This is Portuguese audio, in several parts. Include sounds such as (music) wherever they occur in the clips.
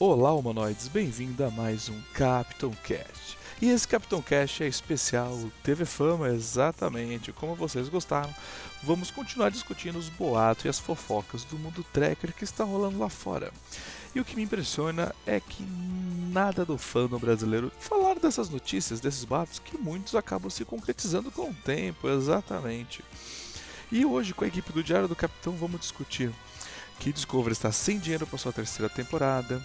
Olá, humanoides, bem-vindo a mais um Capitão Cast. E esse Capitão Cast é especial, teve fama exatamente como vocês gostaram. Vamos continuar discutindo os boatos e as fofocas do mundo tracker que está rolando lá fora. E o que me impressiona é que nada do fandom brasileiro falar dessas notícias, desses boatos, que muitos acabam se concretizando com o tempo, exatamente. E hoje, com a equipe do Diário do Capitão, vamos discutir que Discovery está sem dinheiro para sua terceira temporada,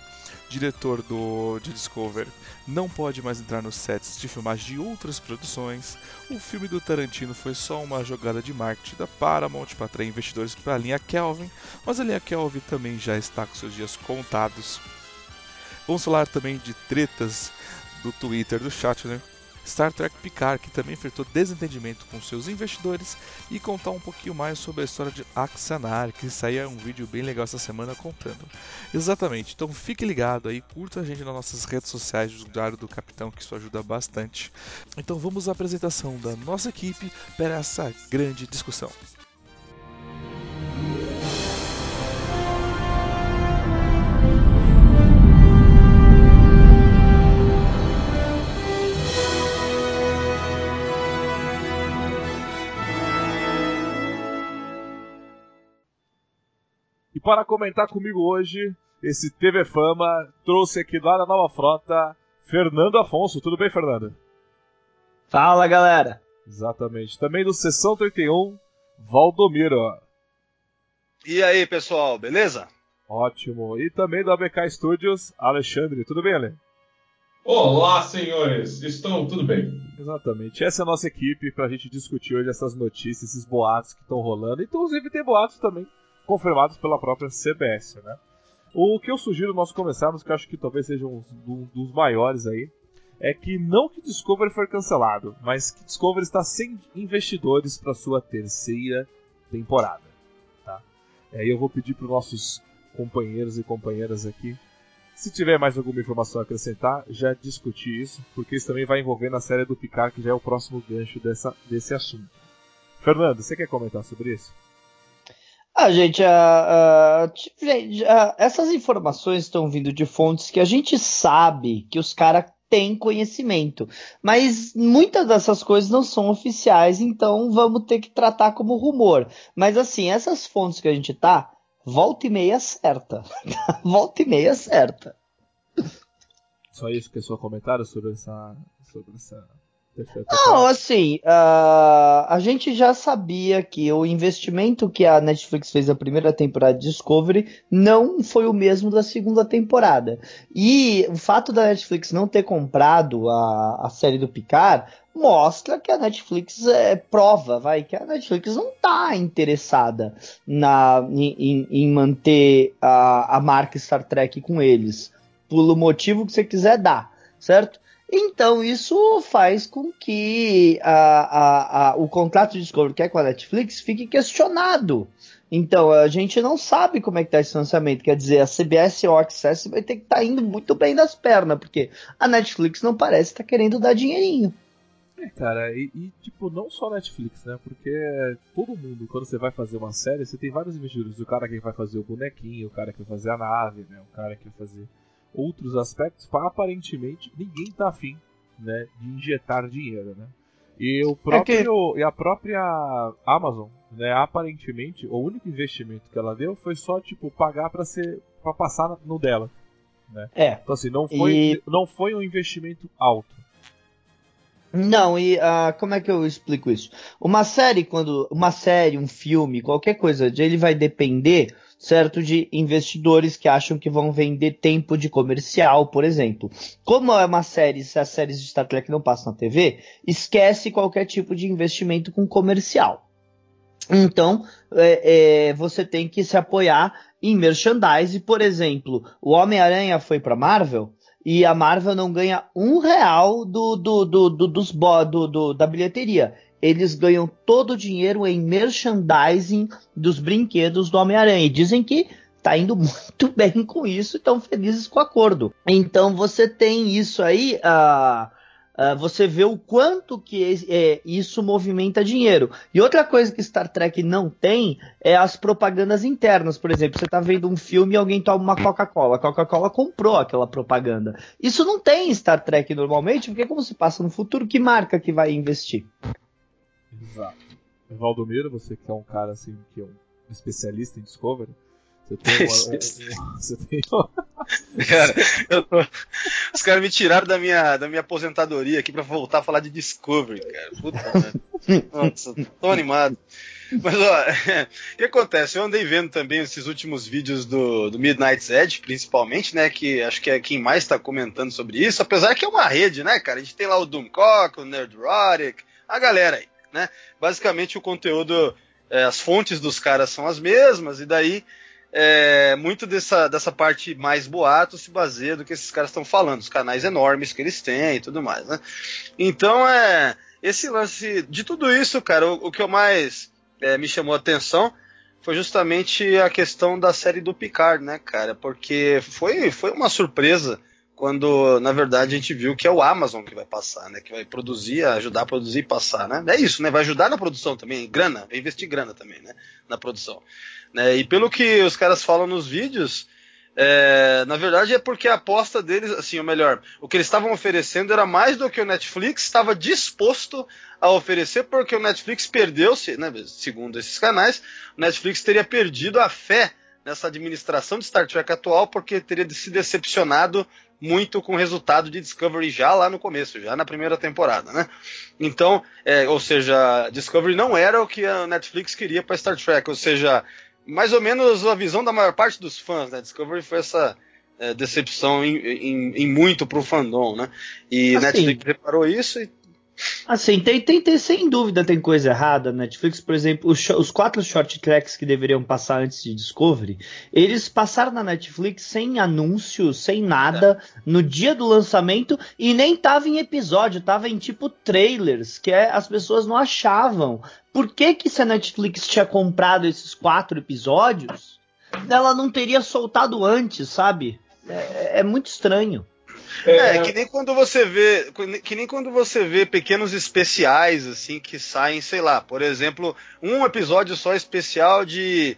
diretor do de Discovery não pode mais entrar nos sets de filmagem de outras produções, o filme do Tarantino foi só uma jogada de marketing da Paramount para atrair investidores para a linha Kelvin, mas a linha Kelvin também já está com seus dias contados. Vamos falar também de tretas do Twitter do Shatner, Star Trek Picard, que também enfrentou desentendimento com seus investidores, e contar um pouquinho mais sobre a história de Axanar, que saía um vídeo bem legal essa semana contando. Exatamente, então fique ligado aí, curta a gente nas nossas redes sociais do Diário do Capitão, que isso ajuda bastante. Então vamos à apresentação da nossa equipe para essa grande discussão. Para comentar comigo hoje, esse TV Fama trouxe aqui lá da Nova Frota Fernando Afonso. Tudo bem, Fernando? Fala, galera. Exatamente. Também do Sessão 31, Valdomiro. E aí, pessoal, beleza? Ótimo. E também do ABK Studios, Alexandre. Tudo bem, Ale? Olá, senhores. Estão tudo bem? Exatamente. Essa é a nossa equipe para a gente discutir hoje essas notícias, esses boatos que estão rolando. Inclusive tem boatos também confirmados pela própria CBS, né? O que eu sugiro nós começarmos, que eu acho que talvez seja um, dos maiores aí, é que não que Discovery foi cancelado, mas que Discovery está sem investidores para sua terceira temporada, tá? E aí eu vou pedir para os nossos companheiros e companheiras aqui, se tiver mais alguma informação a acrescentar, já discutir isso, porque isso também vai envolver na série do Picard, que já é o próximo gancho dessa, desse assunto. Fernando, você quer comentar sobre isso? Ah, gente, uh, uh, gente uh, essas informações estão vindo de fontes que a gente sabe que os caras têm conhecimento, mas muitas dessas coisas não são oficiais, então vamos ter que tratar como rumor. Mas assim, essas fontes que a gente tá, volta e meia certa. (laughs) volta e meia certa. Só isso que é seu comentário sobre essa, sobre essa não, assim, uh, a gente já sabia que o investimento que a Netflix fez na primeira temporada de Discovery não foi o mesmo da segunda temporada. E o fato da Netflix não ter comprado a, a série do Picard mostra que a Netflix é prova, vai, que a Netflix não está interessada na, em, em manter a, a marca Star Trek com eles, pelo motivo que você quiser dar, certo? Então, isso faz com que a, a, a, o contrato de Discovery que é com a Netflix fique questionado. Então, a gente não sabe como é que está esse lançamento. Quer dizer, a CBS All Access vai ter que estar tá indo muito bem das pernas, porque a Netflix não parece estar tá querendo dar dinheirinho. É, cara, e, e, tipo, não só Netflix, né? Porque todo mundo, quando você vai fazer uma série, você tem vários investidores. O cara que vai fazer o bonequinho, o cara que vai fazer a nave, né? O cara que vai fazer outros aspectos, aparentemente ninguém está afim né, de injetar dinheiro, né? E o próprio é que... e a própria Amazon, né, aparentemente o único investimento que ela deu foi só tipo pagar para ser para passar no dela, né? É. Então assim, não foi e... não foi um investimento alto. Não, e uh, como é que eu explico isso? Uma série, quando. Uma série, um filme, qualquer coisa, ele vai depender certo? De investidores que acham que vão vender tempo de comercial, por exemplo. Como é uma série, se as séries de Star Trek não passam na TV, esquece qualquer tipo de investimento com comercial. Então, é, é, você tem que se apoiar em merchandise, por exemplo, o Homem-Aranha foi para Marvel e a Marvel não ganha um real do, do, do, do dos do, do, da bilheteria eles ganham todo o dinheiro em merchandising dos brinquedos do Homem-Aranha. E dizem que tá indo (laughs) muito bem com isso e estão felizes com o acordo. Então você tem isso aí. Uh, uh, você vê o quanto que é, isso movimenta dinheiro. E outra coisa que Star Trek não tem é as propagandas internas. Por exemplo, você está vendo um filme e alguém toma uma Coca-Cola. A Coca-Cola comprou aquela propaganda. Isso não tem em Star Trek normalmente, porque como se passa no futuro, que marca que vai investir? Exato. Valdomiro, você que é um cara assim, que é um especialista em Discovery, você tem (laughs) uma, um, você tem cara, tô... Os caras me tiraram da minha, da minha aposentadoria aqui pra voltar a falar de Discovery, cara. Puta Nossa, tô animado. Mas ó, (laughs) o que acontece? Eu andei vendo também esses últimos vídeos do, do Midnight's Edge, principalmente, né? Que acho que é quem mais tá comentando sobre isso, apesar que é uma rede, né, cara? A gente tem lá o Doomcock, o Nerdrotic, a galera aí, né? Basicamente o conteúdo, é, as fontes dos caras são as mesmas, e daí é, muito dessa, dessa parte mais boato se baseia do que esses caras estão falando, os canais enormes que eles têm e tudo mais, né? Então, é, esse lance, de tudo isso, cara, o, o que eu mais é, me chamou a atenção foi justamente a questão da série do Picard, né, cara? Porque foi, foi uma surpresa quando, na verdade, a gente viu que é o Amazon que vai passar, né? Que vai produzir, ajudar a produzir e passar, né? É isso, né? Vai ajudar na produção também, grana, vai investir grana também, né? Na produção. Né? E pelo que os caras falam nos vídeos, é, na verdade é porque a aposta deles, assim, ou melhor, o que eles estavam oferecendo era mais do que o Netflix estava disposto a oferecer, porque o Netflix perdeu-se, né, segundo esses canais, o Netflix teria perdido a fé nessa administração de Star Trek atual, porque teria se decepcionado muito com o resultado de Discovery já lá no começo, já na primeira temporada, né? Então, é, ou seja, Discovery não era o que a Netflix queria para Star Trek, ou seja, mais ou menos a visão da maior parte dos fãs, né? Discovery foi essa é, decepção em, em, em muito pro fandom, né? E assim, Netflix reparou isso e Assim, tem, tem, tem, sem dúvida tem coisa errada. Netflix, por exemplo, os, os, quatro short tracks que deveriam passar antes de Discovery, eles passaram na Netflix sem anúncio, sem nada, é. no dia do lançamento, e nem tava em episódio, tava em tipo trailers, que é, as pessoas não achavam. Por que que se a Netflix tinha comprado esses quatro episódios, ela não teria soltado antes, sabe? é, é muito estranho. É, é, que nem quando você vê, que nem quando você vê pequenos especiais assim que saem, sei lá, por exemplo, um episódio só especial de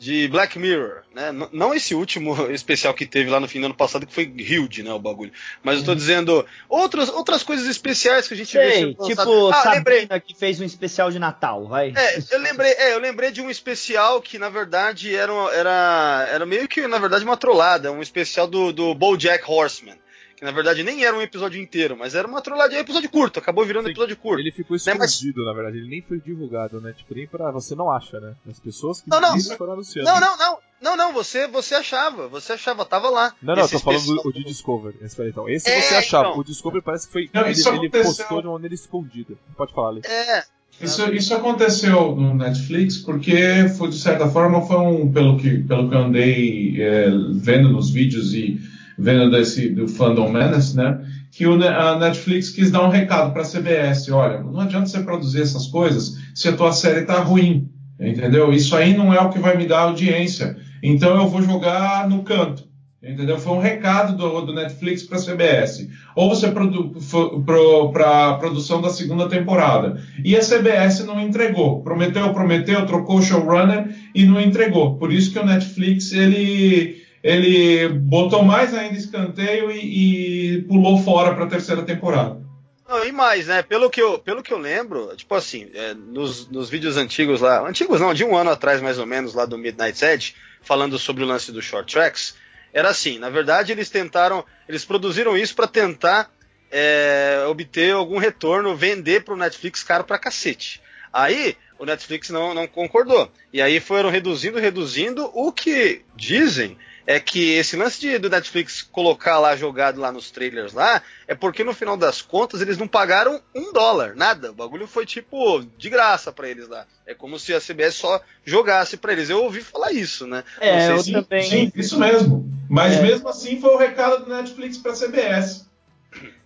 de Black Mirror, né? não esse último (laughs) especial que teve lá no fim do ano passado, que foi huge, né, o bagulho. Mas eu tô uhum. dizendo outras, outras coisas especiais que a gente Sei, vê. Tipo, ah, lembrei. que fez um especial de Natal, vai. É, eu lembrei, é, eu lembrei de um especial que, na verdade, era, era, era meio que, na verdade, uma trollada, um especial do, do BoJack Horseman que na verdade nem era um episódio inteiro, mas era uma trolladinha, um episódio curto, acabou virando Sim, episódio curto. Ele ficou escondido, né? mas... na verdade, ele nem foi divulgado, né? Tipo, nem pra. Você não acha, né? As pessoas que não, não, foram anunciando. Não, não, não. Não, não, você, você achava, você achava, tava lá. Não, não, eu tô falando do, do Discovery. Esse, então, esse é, você achava. Então. O Discovery parece que foi. Não, ele, ele postou de uma maneira escondida. Pode falar, ali. É, isso, isso aconteceu no Netflix porque foi de certa forma foi um pelo que pelo que eu andei é, vendo nos vídeos e vendo desse do Fandom Menace, né? Que o, a Netflix quis dar um recado para a CBS, olha, não adianta você produzir essas coisas se a tua série tá ruim, entendeu? Isso aí não é o que vai me dar audiência. Então eu vou jogar no canto. Entendeu? Foi um recado do, do Netflix para a CBS. Ou você para a produção da segunda temporada. E a CBS não entregou. Prometeu, prometeu, trocou o showrunner e não entregou. Por isso que o Netflix ele ele botou mais ainda escanteio e, e pulou fora para a terceira temporada. Não, e mais, né? Pelo que eu, pelo que eu lembro, tipo assim, é, nos, nos vídeos antigos lá, antigos não, de um ano atrás mais ou menos, lá do Midnight Edge, falando sobre o lance do short tracks, era assim, na verdade eles tentaram, eles produziram isso para tentar é, obter algum retorno, vender para o Netflix caro pra cacete. Aí o Netflix não, não concordou. E aí foram reduzindo, reduzindo, o que dizem é que esse lance de, do Netflix colocar lá jogado lá nos trailers lá, é porque no final das contas eles não pagaram um dólar, nada. O bagulho foi tipo de graça para eles lá. É como se a CBS só jogasse para eles. Eu ouvi falar isso, né? É, eu se... também. Sim, isso mesmo. Mas é. mesmo assim foi o recado do Netflix para CBS.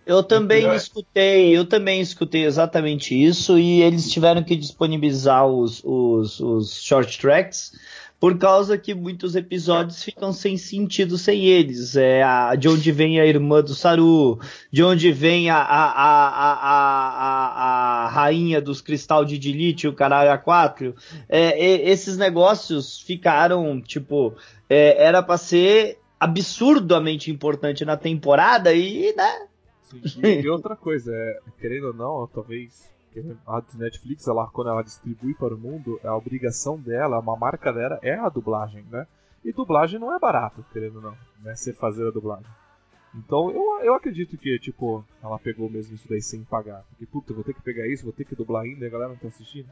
Eu também escutei, eu também escutei exatamente isso e eles tiveram que disponibilizar os, os, os short tracks por causa que muitos episódios ficam sem sentido sem eles. É a, de onde vem a irmã do Saru, de onde vem a, a, a, a, a rainha dos cristal de Dilith, o caralho A4. É, é, esses negócios ficaram, tipo, é, era para ser absurdamente importante na temporada e, né? Sim, e outra coisa, é, querendo ou não, talvez a Netflix, ela, quando ela distribui para o mundo, a obrigação dela, uma marca dela é a dublagem, né? E dublagem não é barato, querendo ou não, né? Você fazer a dublagem. Então eu, eu acredito que, tipo, ela pegou mesmo isso daí sem pagar. Porque, puta, vou ter que pegar isso, vou ter que dublar ainda a galera não tá assistindo.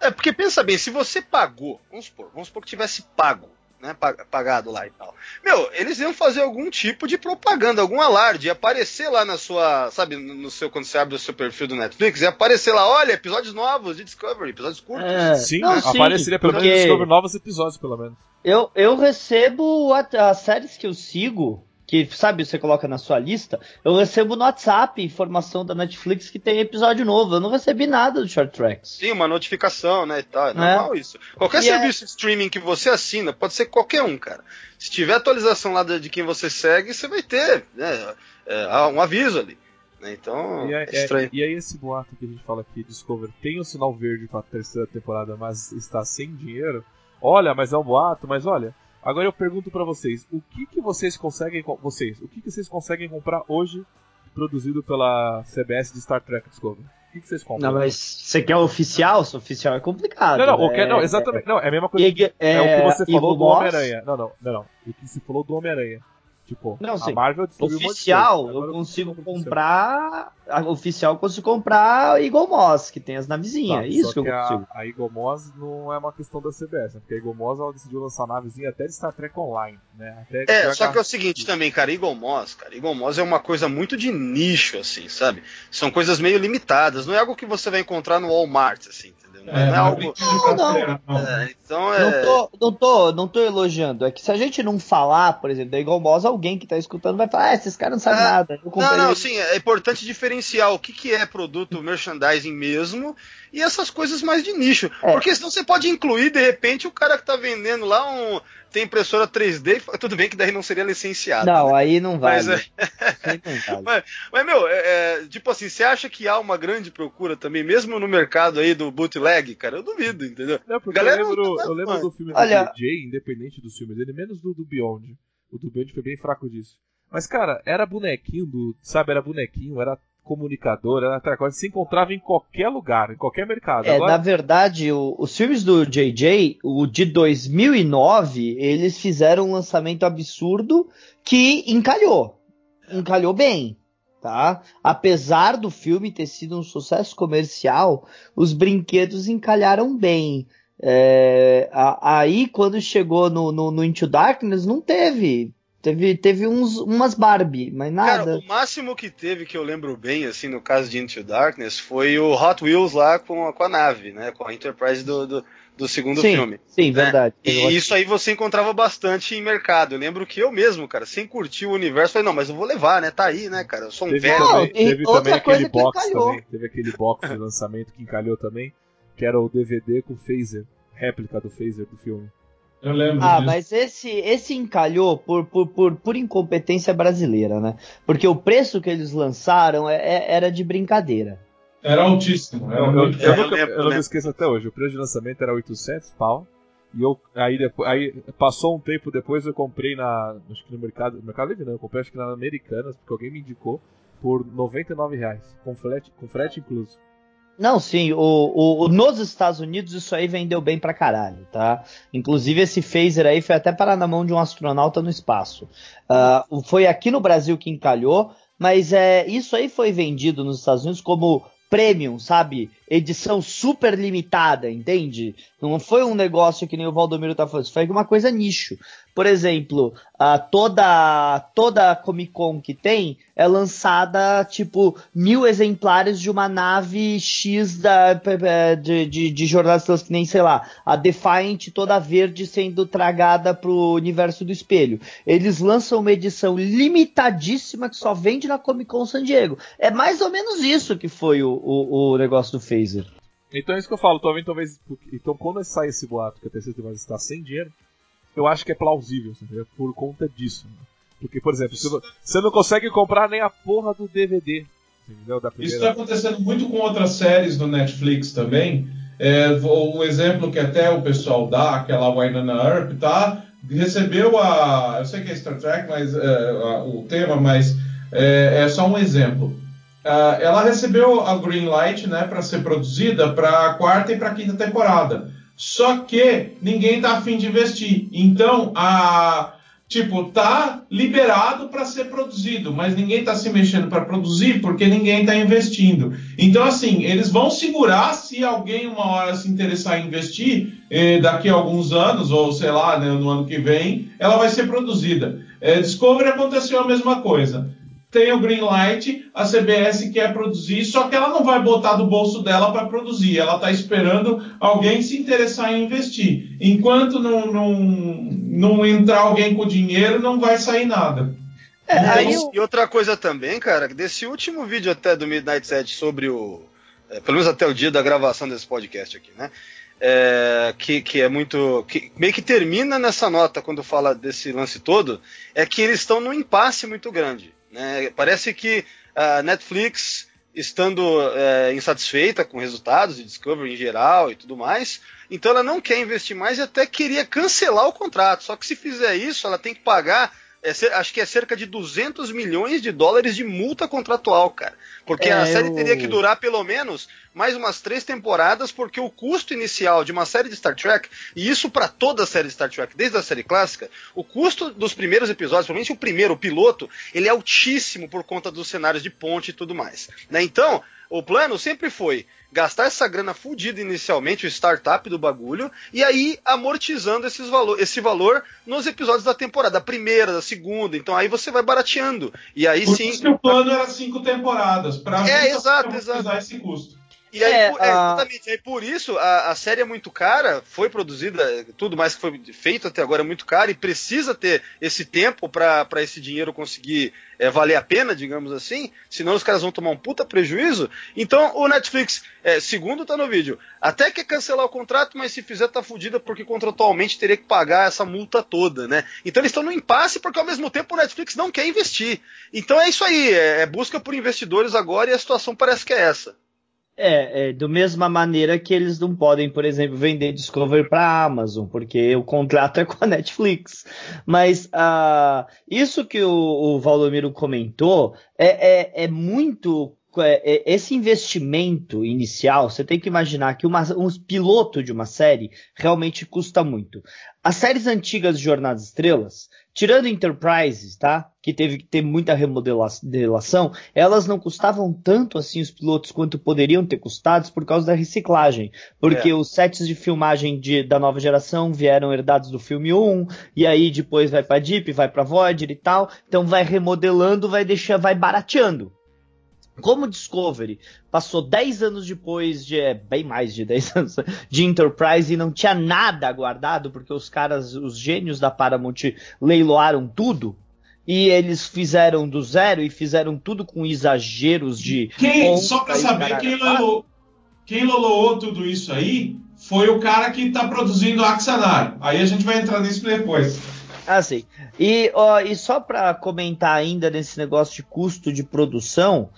É, porque pensa bem, se você pagou, vamos supor, vamos supor que tivesse pago né, pagado lá e tal. Meu, eles iam fazer algum tipo de propaganda, algum alarde, ia aparecer lá na sua, sabe, no seu quando você abre o seu perfil do Netflix, ia aparecer lá, olha, episódios novos de Discovery, episódios curtos. É, sim, não, sim, apareceria pelo menos Discovery novos episódios, pelo menos. Eu, eu recebo as séries que eu sigo que, sabe, você coloca na sua lista, eu recebo no WhatsApp informação da Netflix que tem episódio novo. Eu não recebi nada do Short Tracks. Sim, uma notificação, né, e tal. É, é. normal isso. Qualquer e é- serviço é... de streaming que você assina, pode ser qualquer um, cara. Se tiver atualização lá de quem você segue, você vai ter né, é, um aviso ali. Né, então, e é, é estranho. e aí esse boato que a gente fala aqui, Discover, tem o sinal verde para a terceira temporada, mas está sem dinheiro. Olha, mas é um boato, mas olha, Agora eu pergunto para vocês, o que que vocês conseguem vocês, o que que vocês conseguem comprar hoje produzido pela CBS de Star Trek Discovery? O que, que vocês compram? Não, mas você quer oficial? Se oficial é complicado. Não, não, é, não exatamente. É, não, é a mesma coisa. É, é, o que você falou do Homem-Aranha. Não, não, não, não. O que você falou do Homem-Aranha. Tipo, não, a Marvel Oficial, um eu consigo comprar. A oficial eu consigo comprar Eagle Moss, que tem as navezinhas. Tá, isso que eu consigo. A, a Eagle Moss não é uma questão da CBS, né? Porque a Eagle Moss ela decidiu lançar navezinha até de Star Trek Online, né? Até é, só que é o seguinte também, cara, Eagle Moss, cara, Eagle Moss é uma coisa muito de nicho, assim, sabe? São coisas meio limitadas, não é algo que você vai encontrar no Walmart, assim. Não é, é algo. Não, não. É, então é... não, tô, não, tô, não tô elogiando. É que se a gente não falar, por exemplo, da Eagle Moss, alguém que tá escutando vai falar, ah, esses caras não sabem é, nada. não, não, sim, é importante diferenciar o que, que é produto merchandising mesmo e essas coisas mais de nicho. É. Porque senão você pode incluir, de repente, o cara que tá vendendo lá um. Tem impressora 3D, tudo bem que daí não seria licenciado. Não, né? aí não vai. Mas, é... (laughs) mas, mas, meu, é, é, tipo assim, você acha que há uma grande procura também, mesmo no mercado aí do bootleg, cara? Eu duvido, entendeu? Não, porque Galera, eu lembro, tá eu lembro do filme Olha... do DJ, independente dos filmes dele, menos do, do Beyond. O do Beyond foi bem fraco disso. Mas, cara, era bonequinho do. Sabe, era bonequinho, era comunicador, era outra coisa, se encontrava em qualquer lugar, em qualquer mercado. É, Agora... na verdade, o, os filmes do JJ, o de 2009, eles fizeram um lançamento absurdo que encalhou. Encalhou bem, tá? Apesar do filme ter sido um sucesso comercial, os brinquedos encalharam bem. É, aí, quando chegou no, no, no Into Darkness, não teve Teve, teve uns, umas Barbie, mas nada. Cara, o máximo que teve, que eu lembro bem, assim, no caso de Into Darkness, foi o Hot Wheels lá com a, com a nave, né? Com a Enterprise do, do, do segundo sim, filme. Sim, né? verdade. E isso aí você encontrava bastante em mercado. Eu lembro que eu mesmo, cara, sem curtir o universo, falei, não, mas eu vou levar, né? Tá aí, né, cara? Eu sou um teve velho. Também, teve também aquele box também. Teve aquele box de lançamento que encalhou também, que era o DVD com o Phaser, réplica do Phaser do filme. Eu lembro. Ah, disso. mas esse, esse encalhou por, por, por, por, incompetência brasileira, né? Porque o preço que eles lançaram é, é, era de brincadeira. Era altíssimo. Era eu, eu, eu, nunca, eu, não me esqueço até hoje. O preço de lançamento era 800 pau. E eu, aí, depois, aí passou um tempo depois eu comprei na. Acho que no mercado. No Mercado Livre não, eu comprei acho que na Americanas, porque alguém me indicou, por 99 reais. Com frete, com frete incluso. Não, sim, o, o, nos Estados Unidos isso aí vendeu bem pra caralho, tá? Inclusive esse phaser aí foi até parar na mão de um astronauta no espaço. Uh, foi aqui no Brasil que encalhou, mas é, isso aí foi vendido nos Estados Unidos como premium, sabe? Edição super limitada, entende? Não foi um negócio que nem o Valdomiro tá falando, foi uma coisa nicho. Por exemplo, uh, toda toda Comic Con que tem é lançada tipo mil exemplares de uma nave X da, de, de, de jornalistas que nem sei lá, a Defiant toda verde sendo tragada pro universo do espelho. Eles lançam uma edição limitadíssima que só vende na Comic Con San Diego. É mais ou menos isso que foi o, o, o negócio do Phaser. Então é isso que eu falo, talvez, talvez. Então quando sai esse boato que a terceira temporada está sem dinheiro, eu acho que é plausível, sabe? por conta disso. Né? Porque, por exemplo, você não consegue comprar nem a porra do DVD. Entendeu? Da primeira... Isso está acontecendo muito com outras séries do Netflix também. É, um exemplo que até o pessoal dá, aquela Wynonna Earp, tá? Recebeu a. Eu sei que é Star Trek, mas é, a, o tema, mas é, é só um exemplo. Uh, ela recebeu a green light né, para ser produzida para a quarta e para a quinta temporada. Só que ninguém está afim de investir. Então, a, tipo, tá liberado para ser produzido, mas ninguém está se mexendo para produzir porque ninguém está investindo. Então, assim, eles vão segurar se alguém uma hora se interessar em investir, eh, daqui a alguns anos, ou sei lá, né, no ano que vem, ela vai ser produzida. Eh, Discovery aconteceu a mesma coisa tem o green light, a CBS quer produzir, só que ela não vai botar do bolso dela para produzir, ela está esperando alguém se interessar em investir. Enquanto não, não, não entrar alguém com dinheiro, não vai sair nada. É, aí eu... E outra coisa também, cara, desse último vídeo até do Midnight Set sobre o. É, pelo menos até o dia da gravação desse podcast aqui, né? É, que, que é muito. que meio que termina nessa nota quando fala desse lance todo, é que eles estão num impasse muito grande. Né? Parece que a Netflix, estando é, insatisfeita com resultados de Discovery em geral e tudo mais, então ela não quer investir mais e até queria cancelar o contrato. Só que se fizer isso, ela tem que pagar é, acho que é cerca de 200 milhões de dólares de multa contratual, cara. Porque é, a série eu... teria que durar pelo menos mais umas três temporadas, porque o custo inicial de uma série de Star Trek, e isso para toda a série de Star Trek, desde a série clássica, o custo dos primeiros episódios, principalmente o primeiro, o piloto, ele é altíssimo por conta dos cenários de ponte e tudo mais. Né? Então, o plano sempre foi gastar essa grana fudida inicialmente, o startup do bagulho, e aí amortizando esses valor, esse valor nos episódios da temporada, da primeira, da segunda. Então aí você vai barateando. E aí Por sim. Isso que o plano era cinco temporadas, para é, exato, exato. esse custo. E aí, é, por, é, exatamente, aí por isso a, a, série é muito cara, foi produzida, tudo mais que foi feito até agora é muito caro e precisa ter esse tempo para esse dinheiro conseguir é, valer a pena, digamos assim, senão os caras vão tomar um puta prejuízo. Então o Netflix, é, segundo tá no vídeo, até quer cancelar o contrato, mas se fizer tá fudida porque contratualmente teria que pagar essa multa toda, né? Então eles estão no impasse porque ao mesmo tempo o Netflix não quer investir. Então é isso aí, é, é busca por investidores agora e a situação parece que é essa. É, é, do mesma maneira que eles não podem, por exemplo, vender Discovery para Amazon, porque o contrato é (laughs) com a Netflix. Mas uh, isso que o, o Valdomiro comentou é, é, é muito é, é, esse investimento inicial, você tem que imaginar que uma, um piloto de uma série realmente custa muito. As séries antigas de Jornadas Estrelas, tirando Enterprises, tá? Que teve que ter muita remodelação, elas não custavam tanto assim os pilotos quanto poderiam ter custado por causa da reciclagem. Porque é. os sets de filmagem de, da nova geração vieram herdados do filme 1, e aí depois vai pra Deep, vai pra Voyager e tal. Então vai remodelando, vai deixar, vai barateando. Como Discovery passou 10 anos depois de, é, bem mais de 10 (laughs) anos, de Enterprise e não tinha nada guardado, porque os caras, os gênios da Paramount leiloaram tudo, e eles fizeram do zero e fizeram tudo com exageros de. Quem, só pra saber, quem leiloou, quem leiloou tudo isso aí foi o cara que tá produzindo Axanar. Aí a gente vai entrar nisso depois. Ah, sim. E, ó, e só para comentar ainda nesse negócio de custo de produção,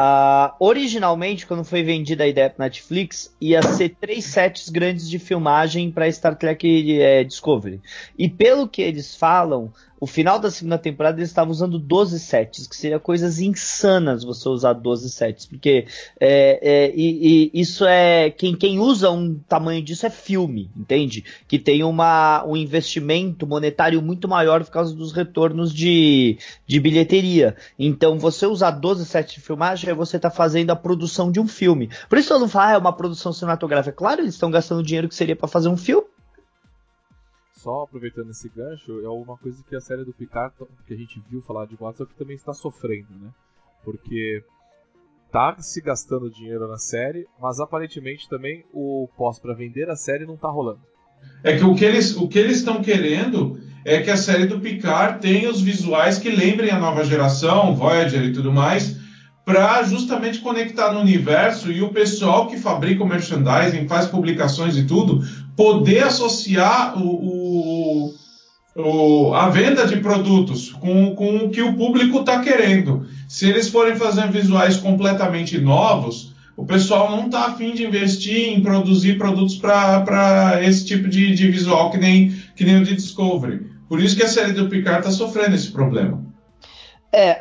Uh, originalmente, quando foi vendida a ideia para Netflix, ia ser três sets grandes de filmagem para Star Trek é, Discovery. E pelo que eles falam, o final da segunda temporada eles estavam usando 12 sets, que seria coisas insanas você usar 12 sets, porque é, é, e, e isso é quem, quem usa um tamanho disso é filme, entende? Que tem uma, um investimento monetário muito maior por causa dos retornos de, de bilheteria. Então você usar 12 sets de filmagem é você está fazendo a produção de um filme. Por isso eu não falo, ah, é uma produção cinematográfica. Claro, eles estão gastando dinheiro que seria para fazer um filme só aproveitando esse gancho, é uma coisa que a série do Picard, que a gente viu falar de WhatsApp, que também está sofrendo, né? Porque tá se gastando dinheiro na série, mas aparentemente também o pós para vender a série não tá rolando. É que o que eles o que eles estão querendo é que a série do Picard tenha os visuais que lembrem a nova geração, Voyager e tudo mais, para justamente conectar no universo e o pessoal que fabrica o merchandising, faz publicações e tudo, poder associar o, o, o a venda de produtos com, com o que o público está querendo. Se eles forem fazer visuais completamente novos, o pessoal não está afim de investir em produzir produtos para esse tipo de, de, visual que nem, que nem o de Discovery. Por isso que a série do Picard está sofrendo esse problema. É,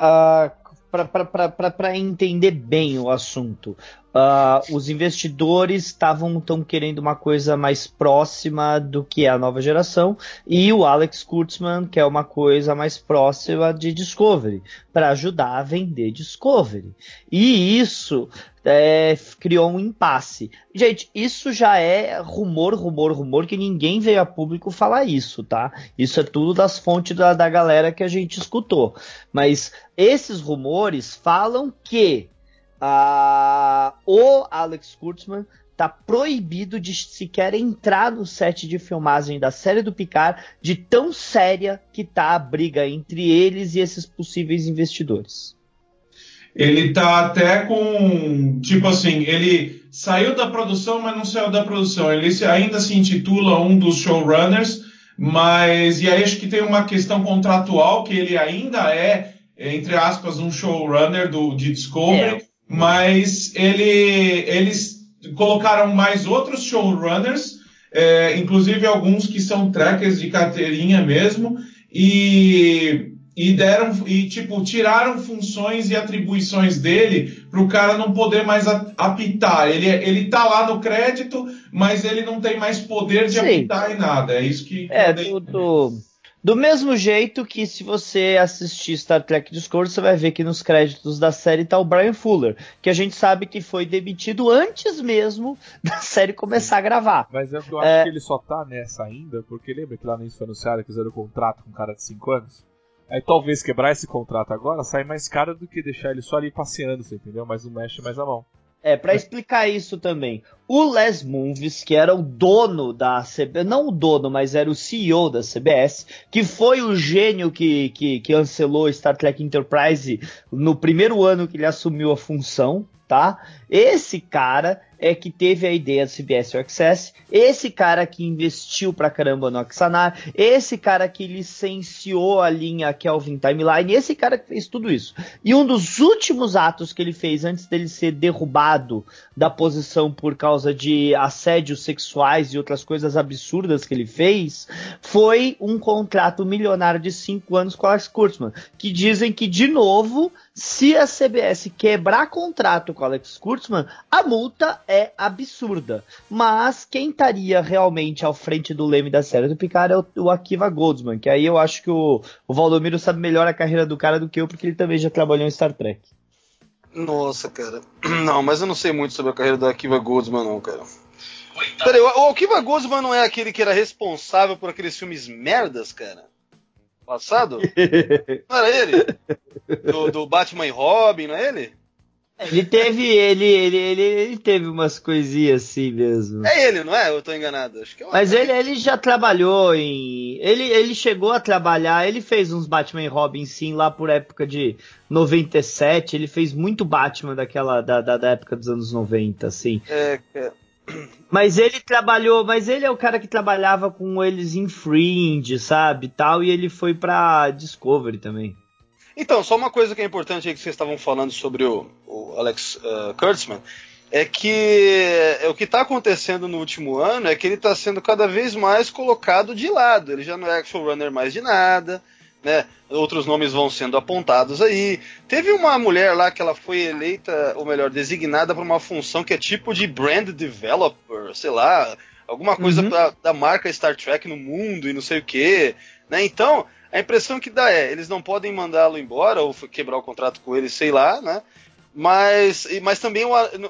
para entender bem o assunto. Uh, os investidores estavam tão querendo uma coisa mais próxima do que é a nova geração e o Alex Kurtzman quer uma coisa mais próxima de Discovery para ajudar a vender Discovery. E isso é, criou um impasse. Gente, isso já é rumor, rumor, rumor que ninguém veio a público falar isso, tá? Isso é tudo das fontes da, da galera que a gente escutou. Mas esses rumores falam que ah, o Alex Kurtzman está proibido de sequer entrar no set de filmagem da série do Picard, de tão séria que tá a briga entre eles e esses possíveis investidores. Ele tá até com, tipo assim, ele saiu da produção, mas não saiu da produção. Ele ainda se intitula um dos showrunners, mas e aí acho que tem uma questão contratual que ele ainda é, entre aspas, um showrunner do de Discovery. É mas ele, eles colocaram mais outros showrunners, é, inclusive alguns que são trackers de carteirinha mesmo, e, e deram e tipo tiraram funções e atribuições dele para o cara não poder mais apitar. Ele ele tá lá no crédito, mas ele não tem mais poder de Sim. apitar em nada. É isso que é do, do, do mesmo jeito que se você assistir Star Trek Discovery, você vai ver que nos créditos da série tá o Brian Fuller, que a gente sabe que foi demitido antes mesmo (laughs) da série começar a gravar. Mas eu, eu acho é... que ele só tá nessa ainda, porque lembra que lá no foi anunciado que fizeram o contrato com um cara de 5 anos? Aí talvez quebrar esse contrato agora sai mais caro do que deixar ele só ali passeando, você entendeu? Mas não mexe mais a mão. É, para explicar isso também. O Les Moonves, que era o dono da CBS, não o dono, mas era o CEO da CBS, que foi o gênio que, que, que cancelou Star Trek Enterprise no primeiro ano que ele assumiu a função, tá? Esse cara é que teve a ideia do CBS Access, esse cara que investiu pra caramba no Axanar, esse cara que licenciou a linha Kelvin Timeline, esse cara que fez tudo isso. E um dos últimos atos que ele fez antes dele ser derrubado da posição por causa de assédios sexuais e outras coisas absurdas que ele fez, foi um contrato milionário de cinco anos com Alex Kurtzman, que dizem que, de novo, se a CBS quebrar contrato com Alex Kurtzman, a multa é absurda. Mas quem estaria realmente ao frente do leme da série do Picard é o, o Akiva Goldsman, que aí eu acho que o, o Valdomiro sabe melhor a carreira do cara do que eu, porque ele também já trabalhou em Star Trek. Nossa, cara. (clears throat) Não, mas eu não sei muito sobre a carreira do Akiva Goldsman, não, cara. Peraí, o Akiva Goldsman não é aquele que era responsável por aqueles filmes merdas, cara? Passado? (laughs) Não era ele? Do, do Batman e Robin, não é ele? Ele teve, ele, ele, ele, ele, teve umas coisinhas assim mesmo. É ele, não é? Eu tô enganado. Acho que é Mas ele, ele já trabalhou em. Ele, ele chegou a trabalhar, ele fez uns Batman e Robin sim, lá por época de 97. Ele fez muito Batman daquela da, da, da época dos anos 90, assim. É, é. Mas ele trabalhou, mas ele é o cara que trabalhava com eles em Fringe, sabe, tal, e ele foi pra Discovery também. Então, só uma coisa que é importante aí que vocês estavam falando sobre o, o Alex uh, Kurtzman, é que é, o que está acontecendo no último ano é que ele está sendo cada vez mais colocado de lado. Ele já não é runner mais de nada, né? Outros nomes vão sendo apontados aí. Teve uma mulher lá que ela foi eleita, ou melhor, designada para uma função que é tipo de brand developer, sei lá, alguma coisa uhum. pra, da marca Star Trek no mundo e não sei o que, né? Então, a impressão que dá é, eles não podem mandá-lo embora ou quebrar o contrato com ele, sei lá, né? Mas, mas também,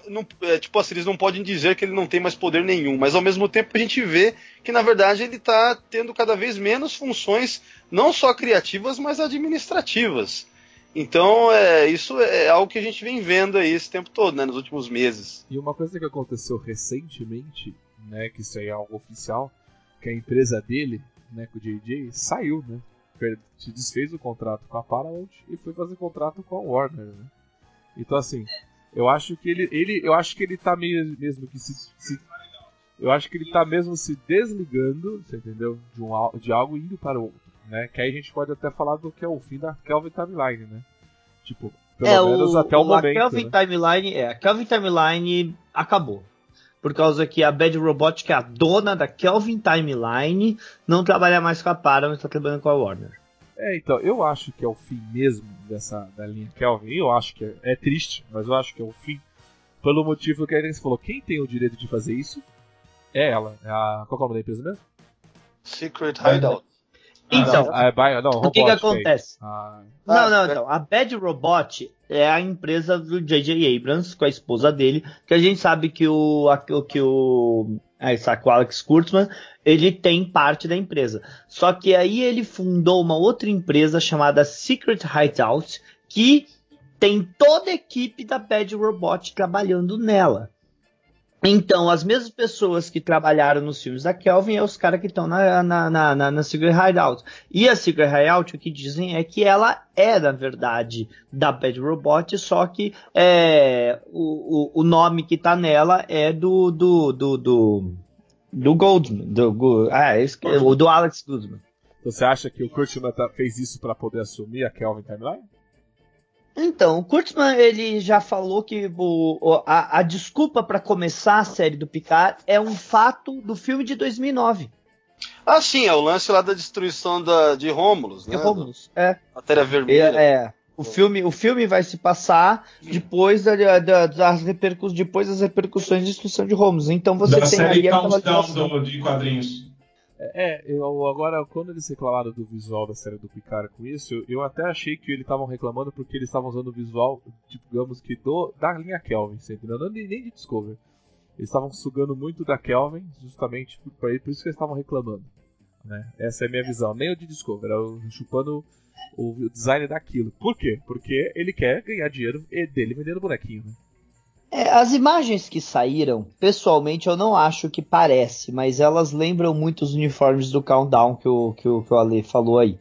não, é, tipo assim, eles não podem dizer que ele não tem mais poder nenhum. Mas ao mesmo tempo a gente vê que, na verdade, ele está tendo cada vez menos funções, não só criativas, mas administrativas. Então, é, isso é algo que a gente vem vendo aí esse tempo todo, né, nos últimos meses. E uma coisa que aconteceu recentemente, né, que isso aí é algo oficial, que a empresa dele, né, com o JJ, saiu, né? Se desfez o contrato com a Paramount e foi fazer contrato com a Warner, né? Então assim, eu acho que ele, ele eu acho que ele tá meio, mesmo que se, se eu acho que ele tá mesmo se desligando, você entendeu? De, um, de algo indo para o outro, né? Que aí a gente pode até falar do que é o fim da Kelvin Timeline, né? Tipo, pelo é, menos o, até o, o momento. A Kelvin né? Timeline, é, a Kelvin Timeline acabou. Por causa que a Bad Robot, que é a dona da Kelvin Timeline, não trabalha mais com a Paramount, está trabalhando com a Warner. É, então, eu acho que é o fim mesmo dessa da linha Kelvin. Eu acho que é, é triste, mas eu acho que é o fim. Pelo motivo que a gente falou, quem tem o direito de fazer isso é ela. É a, qual é o nome da empresa mesmo? Secret Hideout. Então, Ah, é não, o que, que acontece? Ah, Não, não, é- então. A Bad Robot é a empresa do J.J. Abrams com a esposa dele, que a gente sabe que o, que o, ah, essa, que o Alex Kurtzman, ele tem parte da empresa. Só que aí ele fundou uma outra empresa chamada Secret Hideout, que tem toda a equipe da Bad Robot trabalhando nela. Então, as mesmas pessoas que trabalharam nos filmes da Kelvin é os caras que estão na, na, na, na, na Secret Hideout. E a Secret Hideout, o que dizem é que ela é, na verdade, da Bad Robot, só que é, o, o, o nome que tá nela é do. do, do, do, do Goldman. Do, Go- ah, esse, o do Alex Goldman. então você acha que o Kurtzman tá- fez isso pra poder assumir a Kelvin Timeline? Então, o Kurtzman ele já falou que o, a, a desculpa para começar a série do Picard é um fato do filme de 2009. Ah, sim, é o lance lá da destruição da, de Rômulus, De né? Romulus. É. Matéria É, vermelha. é. O filme, o filme vai se passar depois, da, da- das, depois das repercussões de destruição de Romulus. Então você da tem série ali aquela do- de quadrinhos. É, eu, agora, quando eles reclamaram do visual da série do Picard com isso, eu, até achei que eles estavam reclamando porque eles estavam usando o visual, digamos que do, da linha Kelvin, entendeu? Não, nem, nem de Discovery. Eles estavam sugando muito da Kelvin, justamente por, por isso que eles estavam reclamando. Né? Essa é a minha visão. Nem o de Discovery, era chupando o, o design daquilo. Por quê? Porque ele quer ganhar dinheiro dele vendendo bonequinho. Né? É, as imagens que saíram, pessoalmente eu não acho que parece, mas elas lembram muito os uniformes do Countdown que o, que o, que o Ale falou aí.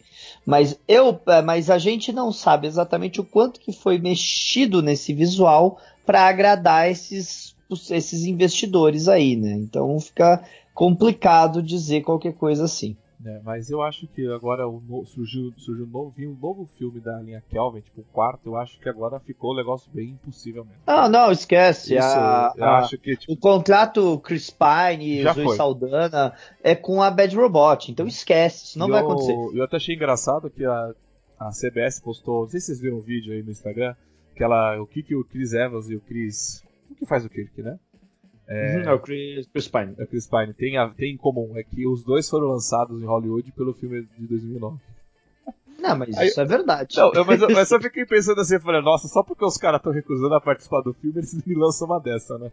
Mas eu, é, mas a gente não sabe exatamente o quanto que foi mexido nesse visual para agradar esses, esses investidores aí, né? Então fica complicado dizer qualquer coisa assim. Né? Mas eu acho que agora no- surgiu, surgiu um novo, um novo filme da linha Kelvin, tipo o quarto, eu acho que agora ficou o negócio bem impossível mesmo. Não, não, esquece. Isso, a- eu a- acho que tipo, O contrato Chris Pine e Zoe foi. Saldana é com a Bad Robot, então esquece, isso não vai acontecer. Eu até achei engraçado que a, a CBS postou, não sei se vocês viram o vídeo aí no Instagram, que ela, o que, que o Chris Evans e o Chris. O que faz o Kirk, né? É, Uhum, é o Chris, Chris Pine. é o Chris Pine. Tem, a- tem em comum, é que os dois foram lançados em Hollywood pelo filme de 2009. Não, mas Aí- isso é verdade. Não, eu, mas, eu- mas eu fiquei pensando assim, eu falei, nossa, só porque os caras estão recusando a participar do filme, eles me lançam uma dessa, né?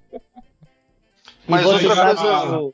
Mas outra coisa- o-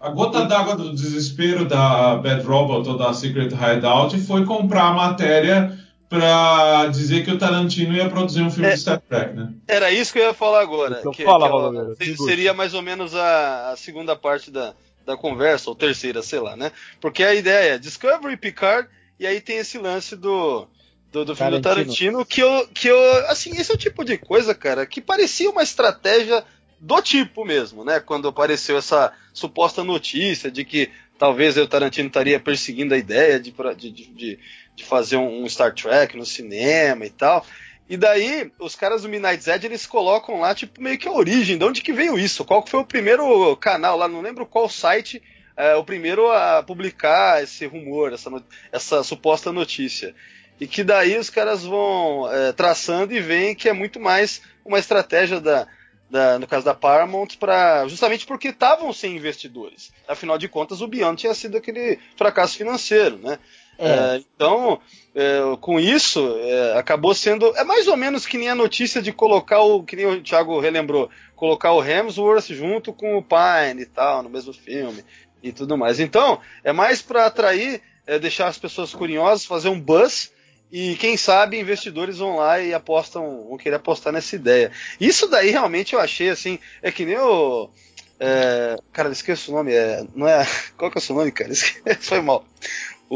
A gota d'água do desespero da Bad Robot ou da Secret Hideout foi comprar a matéria pra dizer que o Tarantino ia produzir um filme É. de Star Trek, né? Era isso que eu ia falar agora. Então que, fala, que se- segura. seria mais ou menos a, a segunda parte da, da conversa, ou terceira, sei lá, né? Porque a ideia é Discovery Picard, e aí tem esse lance do, do, do filme do Tarantino. Tarantino, que eu, que eu. Assim, esse é o tipo de coisa, cara, que parecia uma estratégia do tipo mesmo, né? Quando apareceu essa suposta notícia de que talvez o Tarantino estaria perseguindo a ideia de, de, de, de- fazer um, um Star Trek no cinema e tal. E daí, os caras do Midnight Edge, eles colocam lá, tipo, meio que a origem, de onde que veio isso? Qual foi o primeiro canal lá, não lembro qual site, é, o primeiro a publicar esse rumor, essa, essa suposta notícia. E que daí os caras vão é, traçando e veem que é muito mais uma estratégia da, da- no caso da Paramount, para justamente porque estavam sem investidores. Afinal de contas, o Beyond tinha sido aquele fracasso financeiro, né? É, É, então, é, com isso, é, acabou sendo. É mais ou menos que nem a notícia de colocar o. Que nem o Thiago relembrou, colocar o Hemsworth junto com o Pine e tal, no mesmo filme e tudo mais. Então, é mais para atrair, é, deixar as pessoas curiosas, fazer um buzz. E quem sabe investidores vão lá e apostam, vão querer apostar nessa ideia. Isso daí realmente eu achei assim, é que nem o. é, cara, esqueço o nome, é, não é. (laughs) Qual que é o seu nome, cara? Esque- (laughs) Foi mal.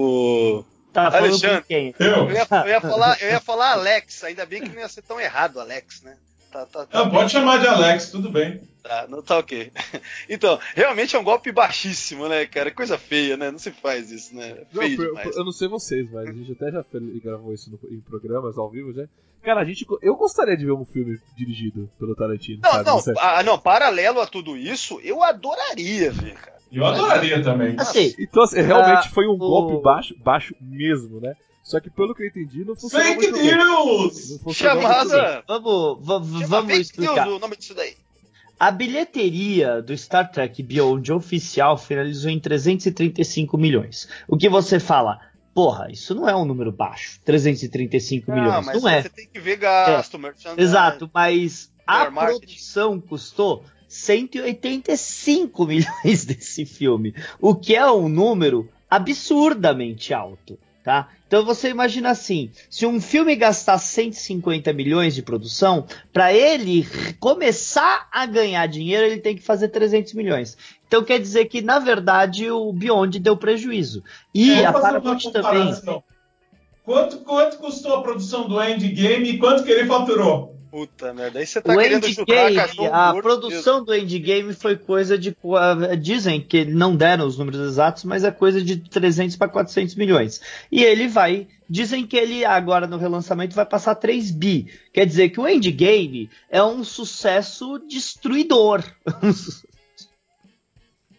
O. Tá falando Alexandre, quem? Eu? Eu ia, eu ia falar, eu ia falar Alex, ainda bem que não ia ser tão errado, Alex, né? Tá, tá, tá, Não, pode chamar de Alex, tudo bem. tá, não tá ok. (laughs) Então, realmente é um golpe baixíssimo, né, cara? Coisa feia, né? Não se faz isso, né? Não, Feio eu, demais. eu não sei vocês, mas a gente até já gravou isso no- em programas ao vivo já. Cara, a gente, eu gostaria de ver um filme dirigido pelo Tarantino. Não, sabe? não, ah, não, paralelo a tudo isso, eu adoraria ver, cara. Eu adoraria também. Assim, Então, assim, realmente Ah, foi um o- golpe baixo, baixo mesmo, né? Só que pelo que eu entendi, não funcionou Fake muito news! Bem. Chamada. vamos, vamos, vamos fake explicar. news o nome disso daí. A bilheteria do Star Trek Beyond oficial finalizou em 335 milhões. O que você fala? Porra, isso não é um número baixo. 335 milhões. Ah, mas não é. você tem que ver gasto, merchandising. Exato, mas a marketing. produção custou 185 (laughs) milhões desse filme, o que é um número absurdamente alto, tá? Então você imagina assim, se um filme gastar 150 milhões de produção, para ele começar a ganhar dinheiro, ele tem que fazer 300 milhões. Então quer dizer que na verdade o Beyond deu prejuízo. E Vamos a Paramount também. Quanto, quanto custou a produção do Endgame e quanto que ele faturou? Puta merda, aí você tá o querendo Endgame, cachorro a morto produção do Endgame foi coisa de. uh, Dizem que não deram os números exatos, mas é coisa de 300 para 400 milhões. E ele vai. Dizem que ele agora no relançamento vai passar 3 bi. Quer dizer que o Endgame é um sucesso destruidor. (laughs)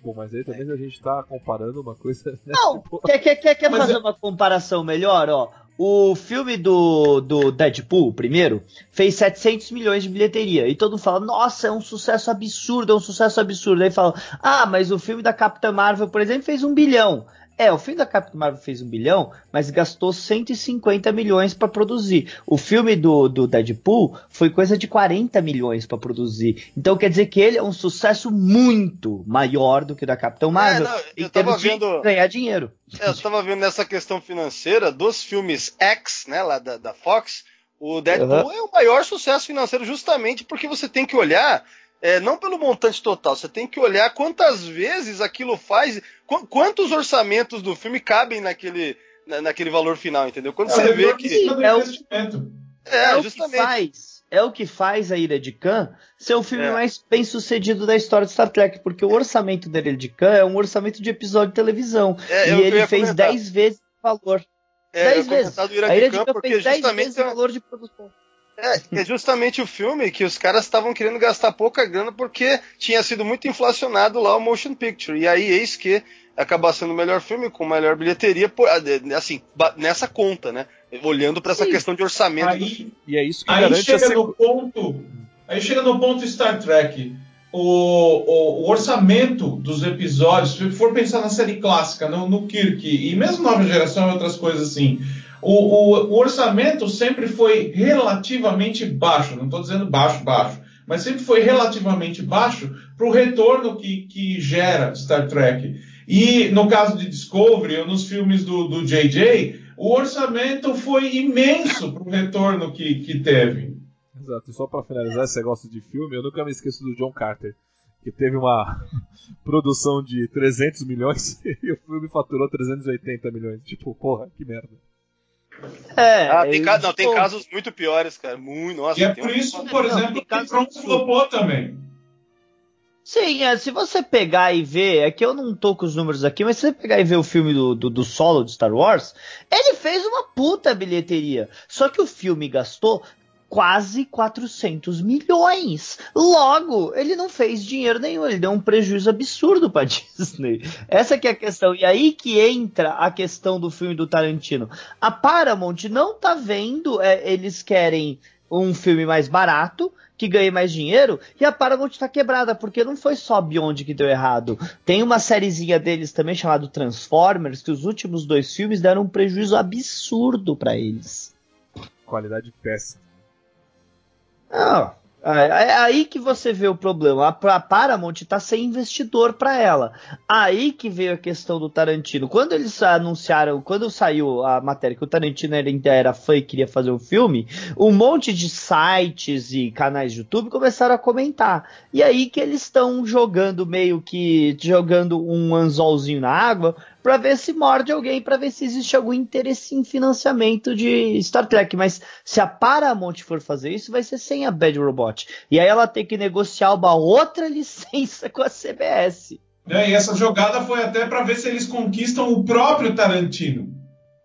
Bom, mas aí também a gente tá comparando uma coisa. Né? Não, (laughs) quer, quer, quer, quer Mas fazer é- uma comparação melhor? Ó, o filme do, do Deadpool, primeiro, fez 700 milhões de bilheteria. E todo mundo fala, nossa, é um sucesso absurdo, é um sucesso absurdo. Aí fala, ah, mas o filme da Capitã Marvel, por exemplo, fez um bilhão. É, o filme da Capitã Marvel fez um bilhão, mas gastou 150 milhões para produzir. O filme do, do Deadpool foi coisa de 40 milhões para produzir. Então quer dizer que ele é um sucesso muito maior do que o da Capitã Marvel. não, eu tava vendo- ganhar dinheiro. É, eu tava vendo nessa questão financeira dos filmes X, né, lá da, da Fox, o Deadpool é o maior sucesso financeiro justamente porque você tem que olhar é, não pelo montante total, você tem que olhar quantas vezes aquilo faz, qu- quantos orçamentos do filme cabem naquele, na- naquele valor final, entendeu? Quando você vê que. É o- investimento. É, o que justamente. faz. É o que faz a Ira de Khan ser o filme É. mais bem sucedido da história de Star Trek, porque o orçamento da Ira de Khan é um orçamento de episódio de televisão. É, é e ele fez comentar. 10 vezes o valor. É, eu 10 ia vezes. A Ira de de Khan Khan porque fez 10 justamente vezes o valor de produção. É, é justamente o filme que os caras estavam querendo gastar pouca grana porque tinha sido muito inflacionado lá o motion picture. E aí eis que acaba sendo o melhor filme com melhor bilheteria, por- assim, nessa conta, né? Olhando para essa Sim. questão de orçamento do Aí, filme. E é isso que aí chega no ponto. Aí chega no ponto Star Trek. O, o- o orçamento dos episódios, se for pensar na série clássica, no, no Kirk, e mesmo nova geração e outras coisas assim, o, o- o orçamento sempre foi relativamente baixo. Não estou dizendo baixo, baixo, mas sempre foi relativamente baixo para o retorno que, que gera Star Trek. E no caso de Discovery, ou nos filmes do, do JJ, o orçamento foi imenso para o retorno que, que teve. Exato, e só pra finalizar esse negócio de filme, eu nunca me esqueço do John Carter, que teve uma (laughs) produção de 300 milhões (laughs) e o filme faturou 380 milhões. Tipo, porra, que merda. É, Ah, tem, eu- ca- não, tem casos muito piores, cara. Muito, nossa, E é por um- isso, por Não, exemplo, que casos Tron flopou também. Sim, é, se você pegar e ver, é que eu não tô com os números aqui, mas se você pegar e ver o filme do, do, do solo de Star Wars, ele fez uma puta bilheteria. Só que o filme gastou quase 400 milhões. Logo, ele não fez dinheiro nenhum, ele deu um prejuízo absurdo pra (laughs) Disney. Essa que é a questão. E aí que entra a questão do filme do Tarantino. A Paramount não tá vendo, é, eles querem um filme mais barato, que ganhe mais dinheiro, e a Paramount tá quebrada, porque não foi só Beyond que deu errado. Tem uma sériezinha deles também chamado Transformers, que os últimos dois filmes deram um prejuízo absurdo pra eles. Qualidade péssima. Ah, é aí que você vê o problema. A Pa- Paramount tá sem investidor para ela. Aí que veio a questão do Tarantino. Quando eles anunciaram, quando saiu a matéria que o Tarantino ainda era fã e queria fazer um filme, um monte de sites e canais de YouTube começaram a comentar. E aí que eles estão jogando meio que jogando um anzolzinho na água para ver se morde alguém, para ver se existe algum interesse em financiamento de Star Trek. Mas se a Paramount for fazer isso, vai ser sem a Bad Robot. E aí ela tem que negociar uma outra (laughs) licença com a CBS. É, e essa jogada foi até para ver se eles conquistam o próprio Tarantino.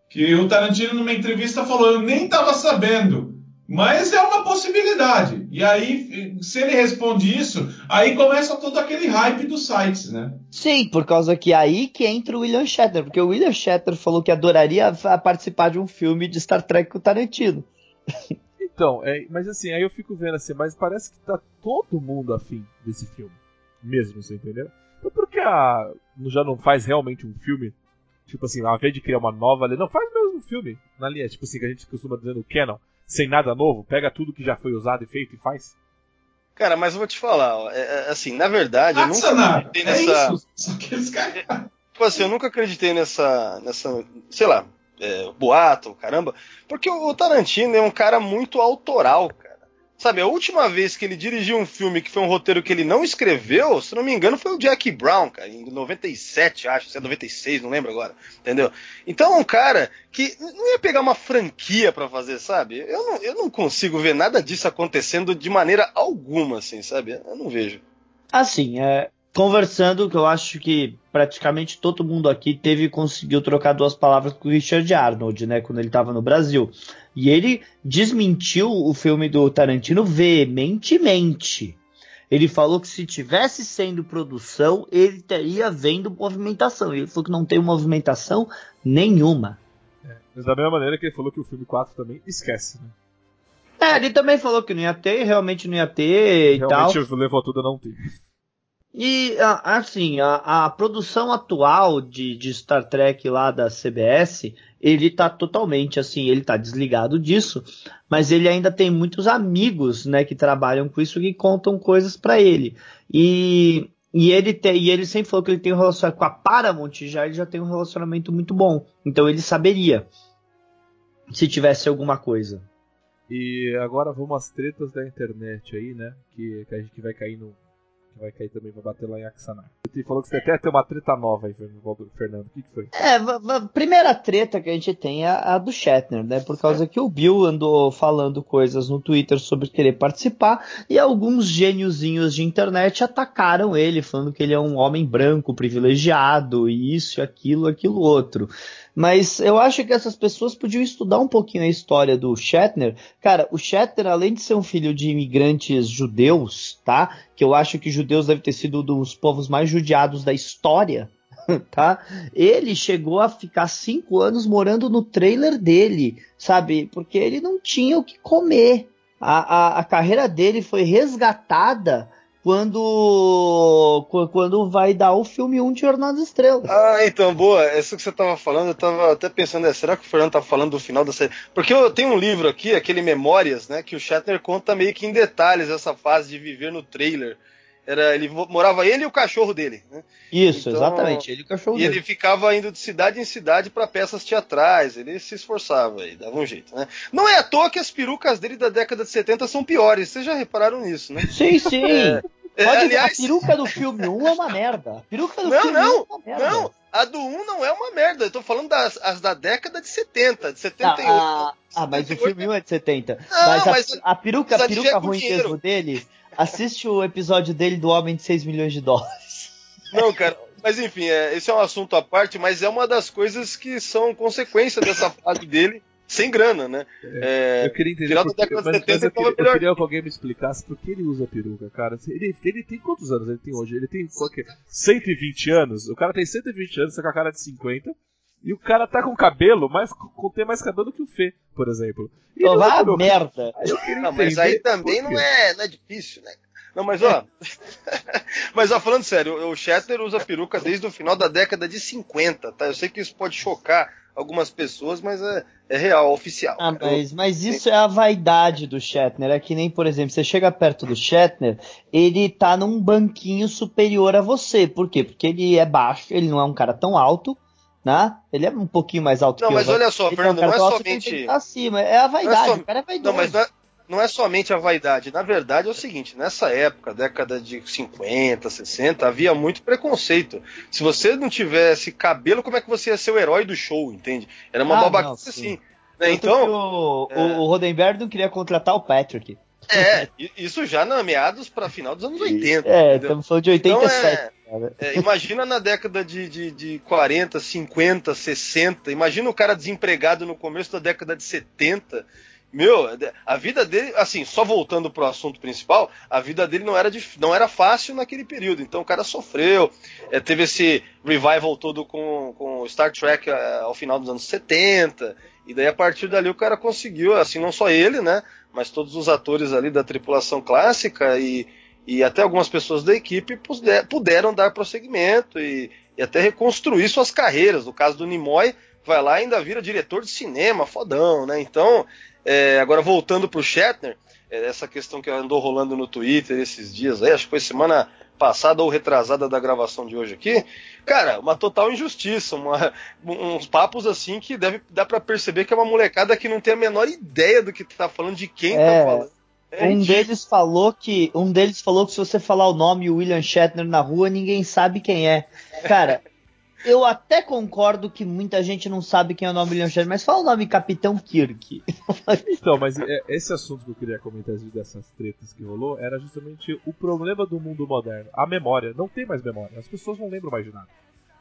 Que o Tarantino, numa entrevista, falou: Eu nem estava sabendo. Mas é uma possibilidade. E aí, se ele responde isso, aí começa todo aquele hype dos sites, né? Sim, por causa que é aí que entra o William Shatner, porque o William Shatner falou que adoraria participar de um filme de Star Trek com o Tarantino. (laughs) Então, é, mas assim, aí eu fico vendo assim, mas parece que tá todo mundo afim desse filme. Mesmo, você entendeu? Então por que a. já não faz realmente um filme? Tipo assim, ao invés de criar uma nova ali, não, faz mesmo um filme na linha, tipo assim, que a gente costuma dizer no Canon sem nada novo, pega tudo que já foi usado e feito e faz? Cara, mas eu vou te falar, ó, é, é, assim, na verdade, eu nunca acreditei nessa. É isso. Só que eles Tipo assim, eu nunca acreditei nessa. nessa. sei lá, é, boato, caramba. Porque o Tarantino é um cara muito autoral, cara. Sabe, a última vez que ele dirigiu um filme que foi um roteiro que ele não escreveu, se não me engano, foi o Jack Brown, cara, em 97, acho, se é 96, não lembro agora, entendeu? Então é um cara que não ia pegar uma franquia para fazer, sabe? Eu não, eu não consigo ver nada disso acontecendo de maneira alguma, assim, sabe? Eu não vejo. Assim, é, conversando, que eu acho que praticamente todo mundo aqui teve conseguiu trocar duas palavras com o Richard Arnold, né, quando ele estava no Brasil. E ele desmentiu o filme do Tarantino veementemente. Ele falou que se tivesse sendo produção, ele teria vendo movimentação. Ele falou que não tem movimentação nenhuma. É, mas da mesma maneira que ele falou que o filme 4 também esquece, né? É, ele também falou que não ia ter, realmente não ia ter e realmente tal. levou tudo a não ter. E assim, a, a produção atual de, de, Star Trek lá da CBS, ele tá totalmente assim, ele tá desligado disso, mas ele ainda tem muitos amigos, né, que trabalham com isso que contam coisas para ele. E, e ele tem, e ele sempre falou que ele tem um relacionamento com a Paramount, já ele já tem um relacionamento muito bom. Então ele saberia se tivesse alguma coisa. E agora vamos às tretas da internet aí, né? Que, que a gente vai cair no, que vai cair também, vai bater lá em Axanar. Você falou que você até tem uma treta nova aí, Fernando. O que, que foi? É, a primeira treta que a gente tem é a do Shatner, né? Por causa que o Bill andou falando coisas no Twitter sobre querer participar e alguns gêniozinhos de internet atacaram ele, falando que ele é um homem branco privilegiado e isso, aquilo, aquilo outro. Mas eu acho que essas pessoas podiam estudar um pouquinho a história do Shatner. Cara, o Shatner, além de ser um filho de imigrantes judeus, tá? Que eu acho que judeus deve ter sido um dos povos mais judiados da história, (laughs) tá? Ele chegou a ficar cinco anos morando no trailer dele, sabe? Porque ele não tinha o que comer. A, a, a carreira dele foi resgatada quando quando vai dar o filme 1 de Jornada das Estrelas. Ah, então, boa. Isso que você tava falando, eu tava até pensando, é, será que o Fernando tá falando do final da série? Porque eu tenho um livro aqui, aquele Memórias, né, que o Shatner conta meio que em detalhes essa fase de viver no trailer. Era, ele morava ele e o cachorro dele. Né? Isso, então, exatamente, ele e o cachorro e dele. E ele ficava indo de cidade em cidade para peças teatrais, ele se esforçava e dava um jeito, né? Não é à toa que as perucas dele da década de 70 são piores, vocês já repararam nisso, né? Sim, sim. É, é, Pode, aliás... A peruca do filme 1 é uma merda. A peruca do não, filme não, 1 é uma merda. Não, a do 1 não é uma merda. Eu tô falando das as da década de 70, de 78. Ah, ah mas o filme 1 é de 70. Não, mas, a, mas a peruca, a peruca ruim mesmo dele, assiste o episódio dele do Homem de 6 milhões de dólares. Não, cara. Mas enfim, é, esse é um assunto à parte, mas é uma das coisas que são consequência dessa fase dele sem grana, né? É, eu queria entender. Final da década de 70 eu, queria, eu queria que alguém me explicasse por que ele usa peruca, cara. Ele, ele tem quantos anos ele tem hoje? Ele tem qualquer, 120 anos? O cara tem 120 anos, tá com a cara de 50. E o cara tá com cabelo, mais, com ter mais cabelo do que o Fê, por exemplo. E vá merda! Aí não, mas aí também não é, não é difícil, né? Não, mas ó. (laughs) mas ó, falando sério, o Shatner usa peruca desde o final da década de 50, tá? Eu sei que isso pode chocar algumas pessoas, mas é, é real, oficial. Ah, mas, mas isso é a vaidade do Shatner. É que nem, por exemplo, você chega perto do Shatner, ele tá num banquinho superior a você. Por quê? Porque ele é baixo, ele não é um cara tão alto, né? Ele é um pouquinho mais alto não, que eu. Não, mas olha só, Fernando, é um não é somente. Acima. É a vaidade, é o cara é vaidoso. Não, mas não é... não é somente a vaidade. Na verdade é o seguinte, nessa época, década de 50, 60, havia muito preconceito. Se você não tivesse cabelo, como é que você ia ser o herói do show, entende? Era uma ah, babaquice assim. Né? Então, o, é... o Rodenberg não queria contratar o Patrick. É, isso já na meados para final dos anos (laughs) 80. É, estamos falando de 87. Então, é, é, imagina na década de, de, de 40, 50, 60. Imagina o cara desempregado no começo da década de 70 meu, a vida dele, assim, só voltando pro assunto principal, a vida dele não era, não era fácil naquele período. Então o cara sofreu, é, teve esse revival todo com, com Star Trek é, ao final dos anos 70. E daí a partir dali o cara conseguiu, assim, não só ele, né? Mas todos os atores ali da tripulação clássica e, e até algumas pessoas da equipe puderam dar prosseguimento e, e até reconstruir suas carreiras. No caso do Nimoy, vai lá e ainda vira diretor de cinema, fodão, né? Então, é, agora, voltando para o Shatner, é, essa questão que andou rolando no Twitter esses dias aí, acho que foi semana passada ou retrasada da gravação de hoje aqui, cara, uma total injustiça, uma, uns papos assim que deve dar para perceber que é uma molecada que não tem a menor ideia do que tá falando, de quem tá é, tá falando. É um deles falou que um deles falou que se você falar o nome William Shatner na rua, ninguém sabe quem é. Cara, eu até concordo que muita gente não sabe quem é o nome William Shatner, mas fala o nome Capitão Kirk. (laughs) então, mas é, esse assunto que eu queria comentar dessas tretas que rolou era justamente o problema do mundo moderno. A memória. Não tem mais memória. As pessoas não lembram mais de nada.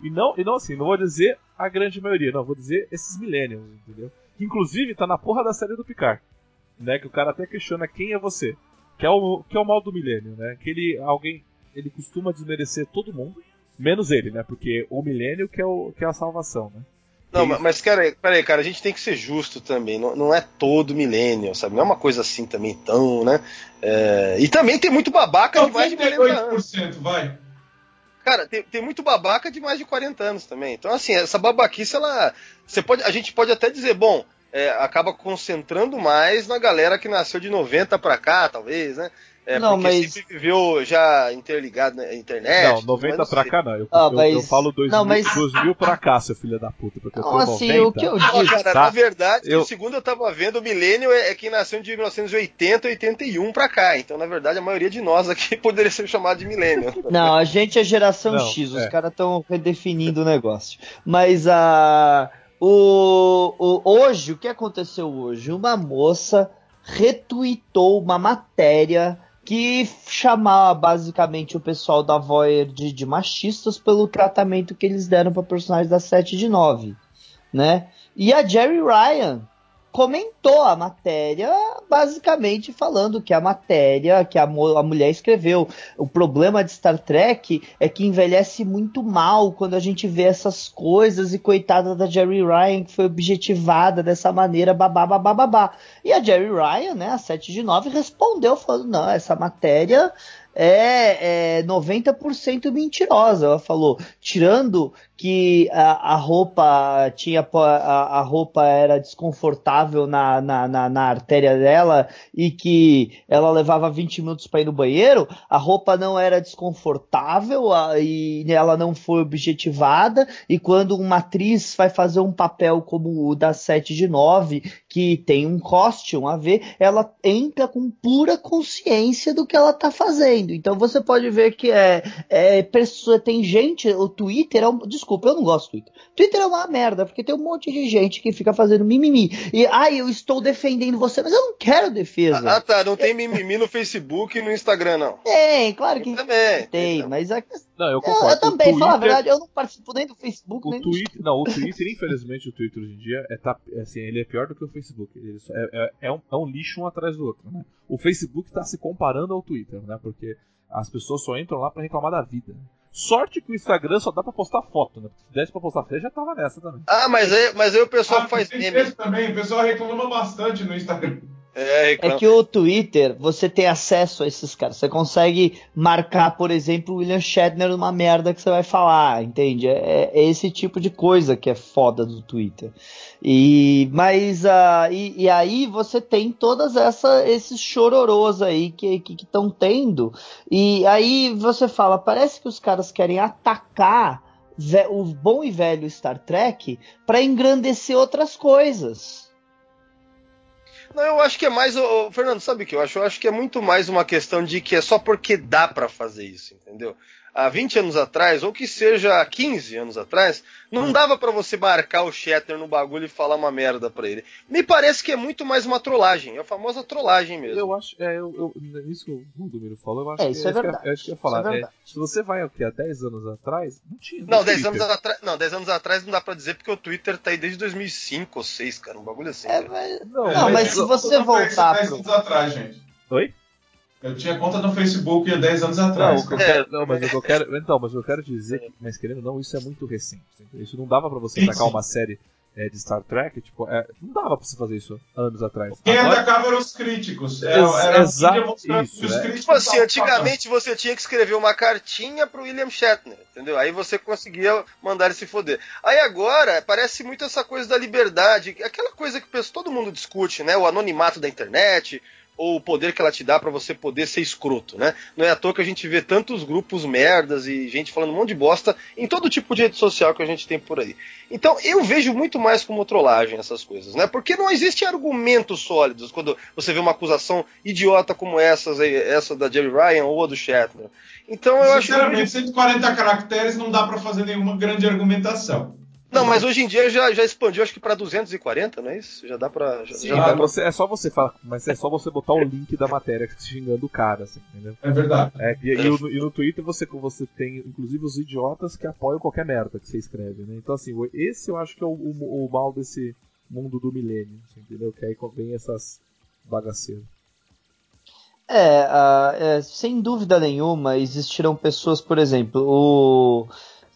E não, e não assim, não vou dizer a grande maioria, não, vou dizer esses millennials, entendeu? Que inclusive tá na porra da série do Picard. Né? Que o cara até questiona quem é você. Que é o, que é o mal do milênio, né? Que ele, alguém, ele costuma desmerecer todo mundo Menos ele, né? Porque o milênio que é, o, que é a salvação, né? Não, e... mas cara, peraí, cara, a gente tem que ser justo também. Não, não é todo milênio, sabe? Não é uma coisa assim também tão, né? É... E também tem muito babaca de mais de 40 anos. vai. Cara, tem, tem muito babaca de mais de 40 anos também. Então, assim, essa babaquice, ela. Você pode, a gente pode até dizer, bom, é, acaba concentrando mais na galera que nasceu de 90 pra cá, talvez, né? É, não, porque mas... sempre viveu já interligado na internet. Não, 90 pra cá não. Eu, ah, eu, mas... eu falo 2000, não, mas... 2000 pra cá, seu filho da puta. Porque eu tô não, assim, 90. o que eu digo... cara, tá? na verdade, eu... segundo eu tava vendo, o milênio é, é quem nasceu de 1980, 81 pra cá. Então, na verdade, a maioria de nós aqui (laughs) poderia ser chamado de milênio. Não, a gente é geração não, X. Os é. caras estão redefinindo o negócio. Mas a... O, o, hoje, o que aconteceu hoje? Uma moça retweetou uma matéria que chamava basicamente o pessoal da Voyager de machistas pelo tratamento que eles deram para personagens da 7 de 9, né? E a Jerry Ryan comentou a matéria, basicamente falando que a matéria que a, a, mulher escreveu, o problema de Star Trek é que envelhece muito mal quando a gente vê essas coisas e coitada da Jerry Ryan que foi objetivada dessa maneira, babá, babá, babá. E a Jerry Ryan, né, a 7 de 9, respondeu falando, não, essa matéria é, é 90% mentirosa. Ela falou, tirando que a, a roupa tinha a, a, roupa era desconfortável na, na, na, na, artéria dela e que ela levava 20 minutos para ir no banheiro, a roupa não era desconfortável a, e ela não foi objetivada. E quando uma atriz vai fazer um papel como o da 7 de 9, que tem um costume a ver, ela entra com pura consciência do que ela está fazendo. Então você pode ver que é, é pessoa, tem gente, o Twitter é um, desculpa, desculpa, eu não gosto do Twitter. Twitter é uma merda, porque tem um monte de gente que fica fazendo mimimi. E, ai, eu estou defendendo você, mas eu não quero defesa. Ah, tá, não tem mimimi no Facebook e no Instagram, não. Tem, claro que também, tem, então. mas a Não, eu concordo. Eu, eu também, Twitter... fala a verdade, eu não participo nem do Facebook, o nem Twitter, do... Não, o Twitter, infelizmente, o Twitter hoje em dia é, tá, assim, ele é pior do que o Facebook. É, é, é, um, é um lixo um atrás do outro, né? O Facebook está se comparando ao Twitter, né? Porque as pessoas só entram lá para reclamar da vida. Sorte que o Instagram só dá pra postar foto, né? Se desse pra postar foto, já tava nessa também. Ah, mas aí, mas aí o pessoal ah, faz meme. também, o pessoal reclama bastante no Instagram. É, é, que o Twitter, você tem acesso a esses caras. Você consegue marcar, por exemplo, o William Shatner numa merda que você vai falar, entende? É, é esse tipo de coisa que é foda do Twitter. E, mas, uh, e, e aí você tem todas essa, esses chororôs aí que estão tendo. E aí você fala, parece que os caras querem atacar o bom e velho Star Trek para engrandecer outras coisas. Não, eu acho que é mais. Ô, Fernando, sabe o que eu acho? Eu acho que é muito mais uma questão de que é só porque dá para fazer isso, entendeu? Há 20 anos atrás, ou que seja 15 anos atrás, não hum. dava para você marcar o Shatner no bagulho e falar uma merda pra ele. Me parece que é muito mais uma trollagem, é a famosa trollagem mesmo. Eu acho, é, eu, eu, isso que o Rudomiro falou, eu acho é, isso que, é verdade. Que, eu acho que ia falar. É, se você vai aqui há 10 anos atrás, não tinha. Não, 10 anos, atrás, não 10 anos atrás não dá pra dizer porque o Twitter tá aí desde 2005 ou 2006, cara, um bagulho assim. É, mas, não, não, mas, mas se você voltar. 10 anos atrás, gente. Oi? Eu tinha conta no Facebook há 10 anos atrás. Não, quero, não, mas o que eu quero, então, mas eu quero dizer que, mas querendo não, isso é muito recente. Isso não dava para você tacar uma série é, de Star Trek, tipo, é, não dava pra você fazer isso anos atrás. Quem Agora... atacava eram os críticos. Era, era exato isso. Os né? tipo assim, antigamente você tinha que escrever uma cartinha pro William Shatner, entendeu? Aí você conseguia mandar ele se foder. Aí agora, parece muito essa coisa da liberdade, aquela coisa que todo mundo discute, né? O anonimato da internet, ou o poder que ela te dá para você poder ser escroto, né? Não é à toa que a gente vê tantos grupos merdas e gente falando um monte de bosta em todo tipo de rede social que a gente tem por aí. Então eu vejo muito mais como trollagem essas coisas, né? Porque não existe argumentos sólidos quando você vê uma acusação idiota como essas, essa da Jerry Ryan ou a do Shatner. Então eu acho. Sinceramente, 140 caracteres não dá para fazer nenhuma grande argumentação. Não, mas hoje em dia já, já expandiu, acho que para 240, não é isso? Já dá pra. Já, Sim, já dá você, é só você falar, mas é só você botar o link da matéria xingando o cara, assim, entendeu? É verdade. É, e, e, e, no Twitter você, você tem, inclusive, os idiotas que apoiam qualquer merda que você escreve, né? Então, assim, esse eu acho que é o, o, o mal desse mundo do milênio, entendeu? Que aí vem essas bagaceiras. É, uh, é, sem dúvida nenhuma, existirão pessoas, por exemplo, o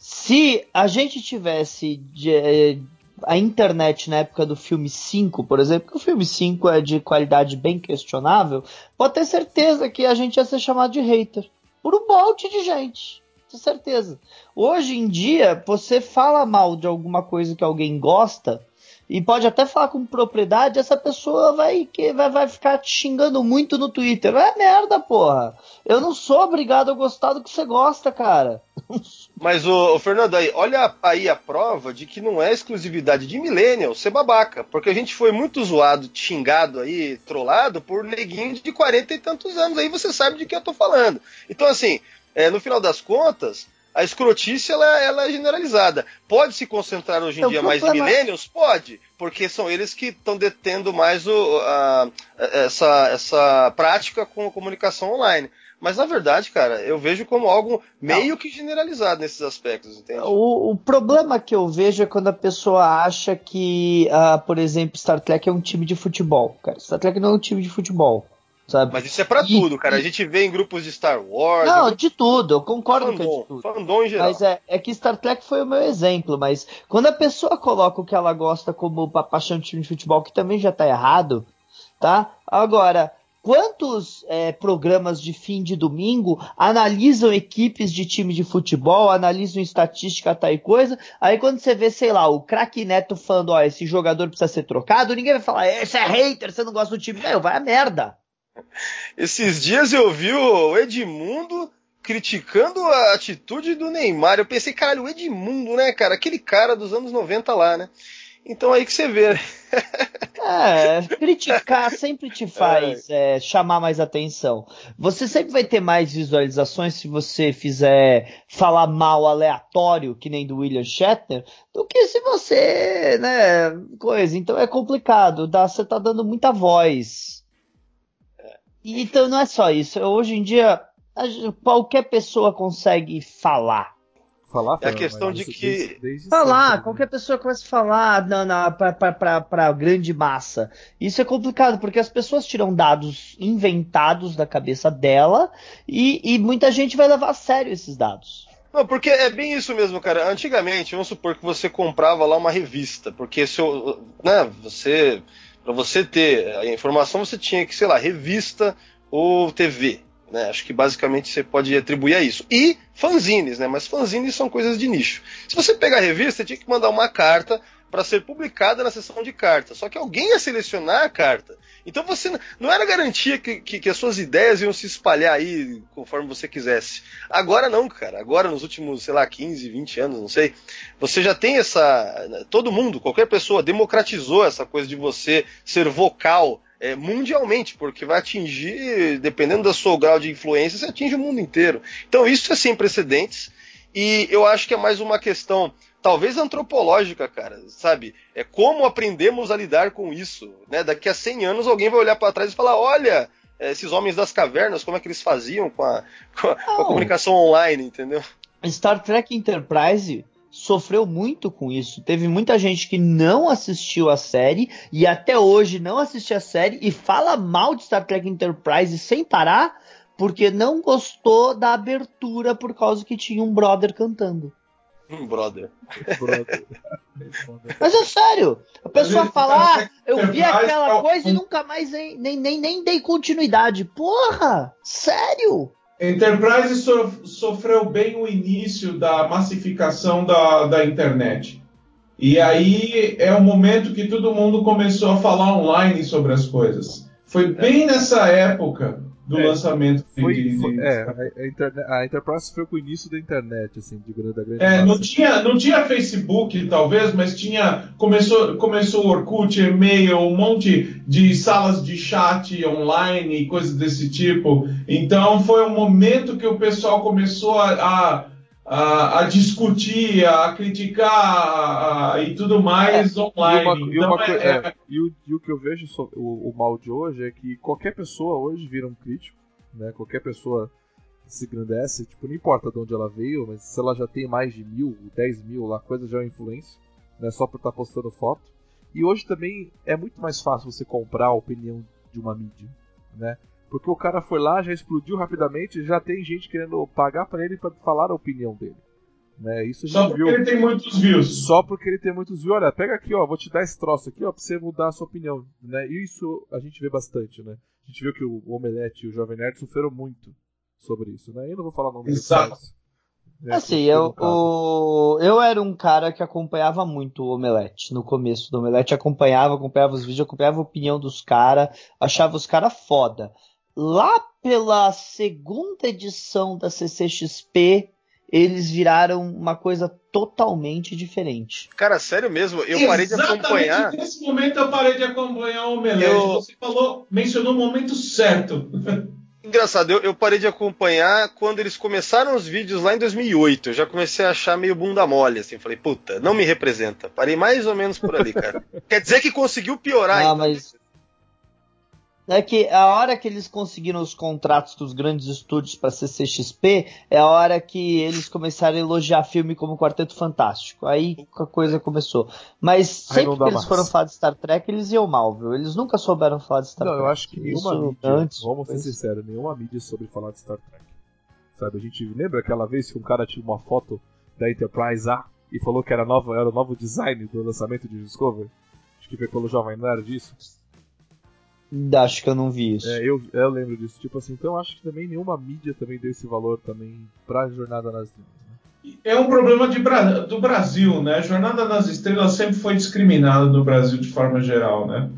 se a gente tivesse de, eh, a internet na época do filme 5, por exemplo, que o filme 5 é de qualidade bem questionável, pode ter certeza que a gente ia ser chamado de hater. Por um monte de gente. Com certeza. Hoje em dia, você fala mal de alguma coisa que alguém gosta, e pode até falar com propriedade, essa pessoa vai, que, vai, vai ficar te xingando muito no Twitter. É merda, porra. Eu não sou obrigado a gostar do que você gosta, cara. (laughs) Mas, o, Fernando, aí, olha aí a prova de que não é exclusividade de millennial ser babaca. Porque a gente foi muito zoado, xingado aí, trollado por neguinho de 40 e tantos anos. Aí você sabe de que eu tô falando. Então, assim, é, no final das contas, a escrotice ela, ela é generalizada. Pode se concentrar hoje em então, dia mais em millennials? Pode, porque são eles que estão detendo mais o, a, essa, essa prática com a comunicação online. Mas na verdade, cara, eu vejo como algo meio que generalizado nesses aspectos, entende? O, o, problema que eu vejo é quando a pessoa acha que, uh, por exemplo, Star Trek é um time de futebol. Cara, Star Trek não é um time de futebol. Sabe? Mas isso é pra e, tudo, cara. A gente vê em grupos de Star Wars. Não, de tudo, eu concordo fandom, com é de tudo. Fandom em geral. Mas é, é que Star Trek foi o meu exemplo, mas quando a pessoa coloca o que ela gosta como paixão de time de futebol, que também já tá errado, tá? Agora, quantos é, programas de fim de domingo analisam equipes de time de futebol, analisam estatística, tal e coisa, aí quando você vê, sei lá, o craque Neto falando, ó, esse jogador precisa ser trocado, ninguém vai falar, esse é hater, você não gosta do time. Não, vai a merda. Esses dias eu vi o Edmundo criticando a atitude do Neymar. Eu pensei, caralho, o Edmundo, né, cara? Aquele cara dos anos 90 lá, né? Então aí que você vê. Né? É, criticar sempre te (laughs) faz é. É, chamar mais atenção. Você sempre vai ter mais visualizações se você fizer falar mal aleatório, que nem do William Shatner, do que se você, né, coisa. Então é complicado, dá, você tá dando muita voz então não é só isso. Hoje em dia, qualquer pessoa consegue falar. Falar, é a questão de que. Desde, desde falar, sempre, né? qualquer pessoa começa a falar na, na, para a grande massa. Isso é complicado, porque as pessoas tiram dados inventados da cabeça dela e, e muita gente vai levar a sério esses dados. Não, porque é bem isso mesmo, cara. Antigamente, vamos supor que você comprava lá uma revista, porque se eu, né, você para você ter a informação, você tinha que, sei lá, revista ou TV. Né? Acho que basicamente você pode atribuir a isso. E fanzines, né? Mas fanzines são coisas de nicho. Se você pegar a revista, você tinha que mandar uma carta para ser publicada na seção de cartas. Só que alguém ia selecionar a carta. Então você não era garantia que, que, que, as suas ideias iam se espalhar aí conforme você quisesse. Agora não, cara. Agora, nos últimos, sei lá, 15, 20 anos, não sei, você já tem essa. Todo mundo, qualquer pessoa, democratizou essa coisa de você ser vocal é, mundialmente, porque vai atingir, dependendo do seu grau de influência, você atinge o mundo inteiro. Então isso é sem precedentes e eu acho que é mais uma questão, talvez antropológica, cara, sabe? É como aprendemos a lidar com isso, né? Daqui a 100 anos alguém vai olhar para trás e falar, olha, esses homens das cavernas, como é que eles faziam com a, com a, com a comunicação online, entendeu? Star Trek Enterprise sofreu muito com isso. Teve muita gente que não assistiu a série e até hoje não assiste a série e fala mal de Star Trek Enterprise sem parar porque não gostou da abertura por causa que tinha um brother cantando. Brother. (laughs) Mas é sério, a pessoa fala, ah, eu vi aquela coisa e nunca mais nem, nem, nem, nem dei continuidade. Porra, sério? Enterprise so, sofreu bem o início da massificação da, da internet. E aí é o momento que todo mundo começou a falar online sobre as coisas. Foi bem nessa época do é, lançamento foi, de, foi. É, a, internet, a Enterprise foi com o início da internet, assim, de grande, da grande é, não tinha, não tinha Facebook, talvez, mas tinha. Começou, começou Orkut, e-mail, um monte de salas de chat online e coisas desse tipo. Então foi um momento que o pessoal começou a, a a, a, discutir, a criticar a, e tudo mais é, online. E, uma, então, e, é, é, e, o, e, o, que eu vejo sobre o, o, mal de hoje é que qualquer pessoa hoje vira um crítico, né? Qualquer pessoa se engrandece, tipo, não importa de onde ela veio, mas se ela já tem mais de mil, dez mil, lá, coisa já é influência, né? Só por estar tá postando foto. E hoje também é muito mais fácil você comprar a opinião de uma mídia, né? Porque o cara foi lá, já explodiu rapidamente, já tem gente querendo pagar para ele para falar a opinião dele. Né? Isso Só porque viu. ele tem muitos views. Só porque ele tem muitos views. Olha, pega aqui, ó, vou te dar esse troço aqui, ó, pra você mudar a sua opinião. Né? E isso a gente vê bastante, né? A gente viu que o Omelete e o Jovem Nerd sofreram muito sobre isso, né? Eu não vou falar o nome Exato. Né, assim, eu, o, eu era um cara que acompanhava muito o Omelete no começo do Omelete, acompanhava, acompanhava os vídeos, acompanhava a opinião dos caras, achava os caras foda lá pela segunda edição da CCXP, eles viraram uma coisa totalmente diferente. Cara, sério mesmo, eu parei de acompanhar. Nesse momento eu parei de acompanhar o Omelete. Eu... Você falou, mencionou o momento certo. (laughs) Engraçado, eu, eu, parei de acompanhar quando eles começaram os vídeos lá em 2008. Eu já comecei a achar meio bunda mole, assim. Falei, puta, não me representa. Parei mais ou menos por ali, cara. (laughs) Quer dizer que conseguiu piorar, ah, então. mas é que a hora que eles conseguiram os contratos dos grandes estúdios para CCXP é a hora que eles começaram a elogiar filme como Quarteto Fantástico. Aí a coisa começou. Mas sempre que eles mais. foram falar de Star Trek, eles iam mal, viu? Eles nunca souberam falar de Star não, Trek. Não, eu acho que nenhuma Isso mídia, antes, vamos ser sinceros, nenhuma mídia sobre falar de Star Trek. Sabe, a gente lembra aquela vez que um cara tinha uma foto da Enterprise A e falou que era, nova, era o novo design do lançamento de Discovery? Acho que foi pelo Jovem Nerd disso. Acho que eu não vi isso. É, eu, eu lembro disso. Tipo assim, então acho que também nenhuma mídia também deu esse valor também pra Jornada nas Estrelas. Né? É um problema de, do Brasil, né? Jornada nas Estrelas sempre foi discriminada no Brasil de forma geral, né?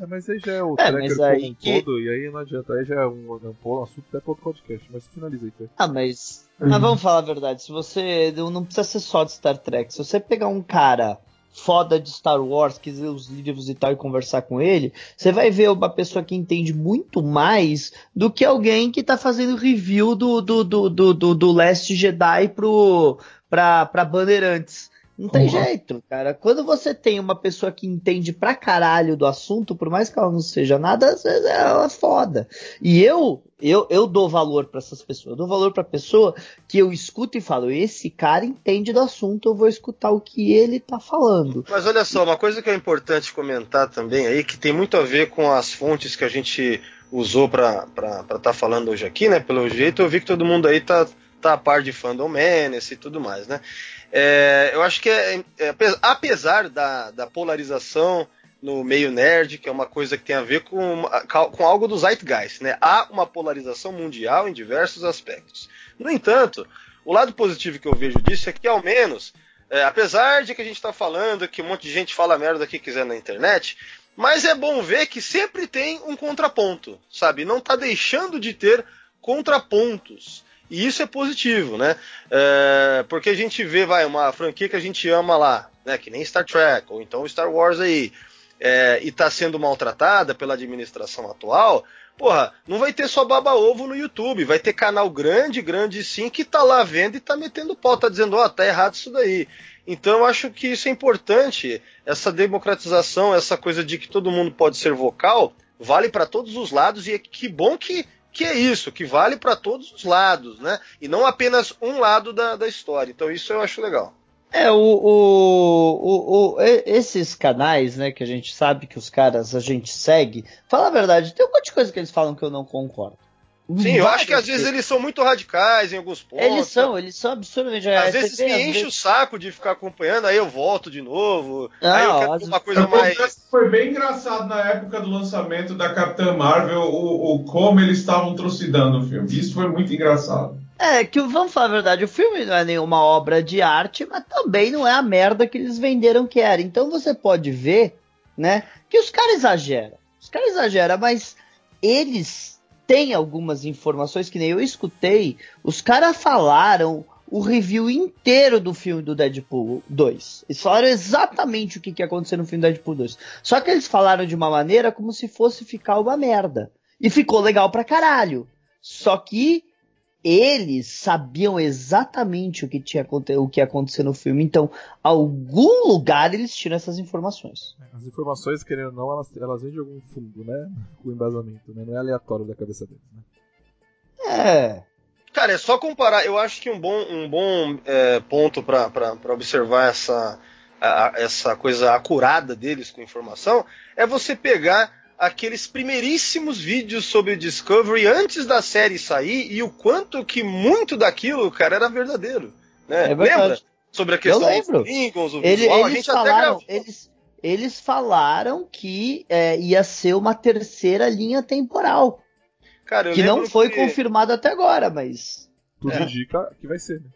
É, mas aí já é o é, tracker como um que... todo, e aí não adianta, aí já é um, um, um assunto até para outro podcast, mas finaliza aí, Ah, mas, uhum. mas vamos falar a verdade, se você, não precisa ser só de Star Trek, se você pegar um cara foda de Star Wars, quiser os livros e tal, e conversar com ele, você vai ver uma pessoa que entende muito mais do que alguém que tá fazendo review do, do, do, do, do, do Last Jedi pro, pra, pra Bandeirantes. Não tem jeito, cara. Quando você tem uma pessoa que entende pra caralho do assunto, por mais que ela não seja nada, às vezes ela é foda. E eu, eu, eu dou valor para essas pessoas. Eu dou valor pra pessoa que eu escuto e falo, esse cara entende do assunto, eu vou escutar o que ele tá falando. Mas olha só, uma coisa que é importante comentar também aí, que tem muito a ver com as fontes que a gente usou para estar tá falando hoje aqui, né? Pelo jeito, eu vi que todo mundo aí tá, tá a par de Fandom Menace e tudo mais, né? É, eu acho que é, é, apesar da, da polarização no meio nerd, que é uma coisa que tem a ver com, com algo do Zeitgeist, né? Há uma polarização mundial em diversos aspectos. No entanto, o lado positivo que eu vejo disso é que, ao menos, é, apesar de que a gente está falando que um monte de gente fala merda que quiser na internet, mas é bom ver que sempre tem um contraponto, sabe? Não está deixando de ter contrapontos. E isso é positivo, né? É, porque a gente vê, vai, uma franquia que a gente ama lá, né? Que nem Star Trek, ou então Star Wars aí. é, e está sendo maltratada pela administração atual, porra, não vai ter só baba-ovo no YouTube, vai ter canal grande, grande sim, que tá lá vendo e tá metendo pau, tá dizendo, ó, oh, tá errado isso daí. Então eu acho que isso é importante, essa democratização, essa coisa de que todo mundo pode ser vocal, vale para todos os lados e é que bom que que é isso, que vale para todos os lados, né? E não apenas um lado da, da história. Então isso eu acho legal. É, o, o, o, o, esses canais, né, que a gente sabe que os caras a gente segue, fala a verdade, tem um monte de coisa que eles falam que eu não concordo. Sim, eu acho que às vezes eles são muito radicais em alguns pontos. Eles são, eles são absurdamente radicais. Às vezes me enche vezes... o saco de ficar acompanhando, aí eu volto de novo. Não, aí eu quero uma coisa mais. Foi bem engraçado na época do lançamento da Capitã Marvel o, o como eles estavam trucidando o filme. Isso foi muito engraçado. É, que vamos falar a verdade, o filme não é nenhuma obra de arte, mas também não é a merda que eles venderam que era. Então você pode ver, né, que os caras exageram. Os caras exageram, mas eles têm algumas informações que nem eu escutei. Os caras falaram o review inteiro do filme do Deadpool 2. Eles falaram exatamente o que, que ia acontecer no filme do Deadpool 2. Só que eles falaram de uma maneira como se fosse ficar uma merda. E ficou legal pra caralho. Só que eles sabiam exatamente o que tinha o que ia acontecer no filme. Então, algum lugar eles tiram essas informações. É, as informações, querendo ou não, elas, elas vêm de algum fundo, né? O embasamento, né? Não é aleatório da cabeça deles, né? É. Cara, é só comparar. Eu acho que um bom, um bom é, ponto para observar essa, a, essa coisa acurada deles com informação é você pegar aqueles primeiríssimos vídeos sobre Discovery antes da série sair e o quanto que muito daquilo, cara, era verdadeiro. Né? É Lembra? Sobre a questão dos Klingons, o Ele, visual, eles falaram, eles, eles falaram que é, ia ser uma terceira linha temporal. Cara, que não foi que... confirmado até agora, mas. Tudo é. indica que vai ser, né?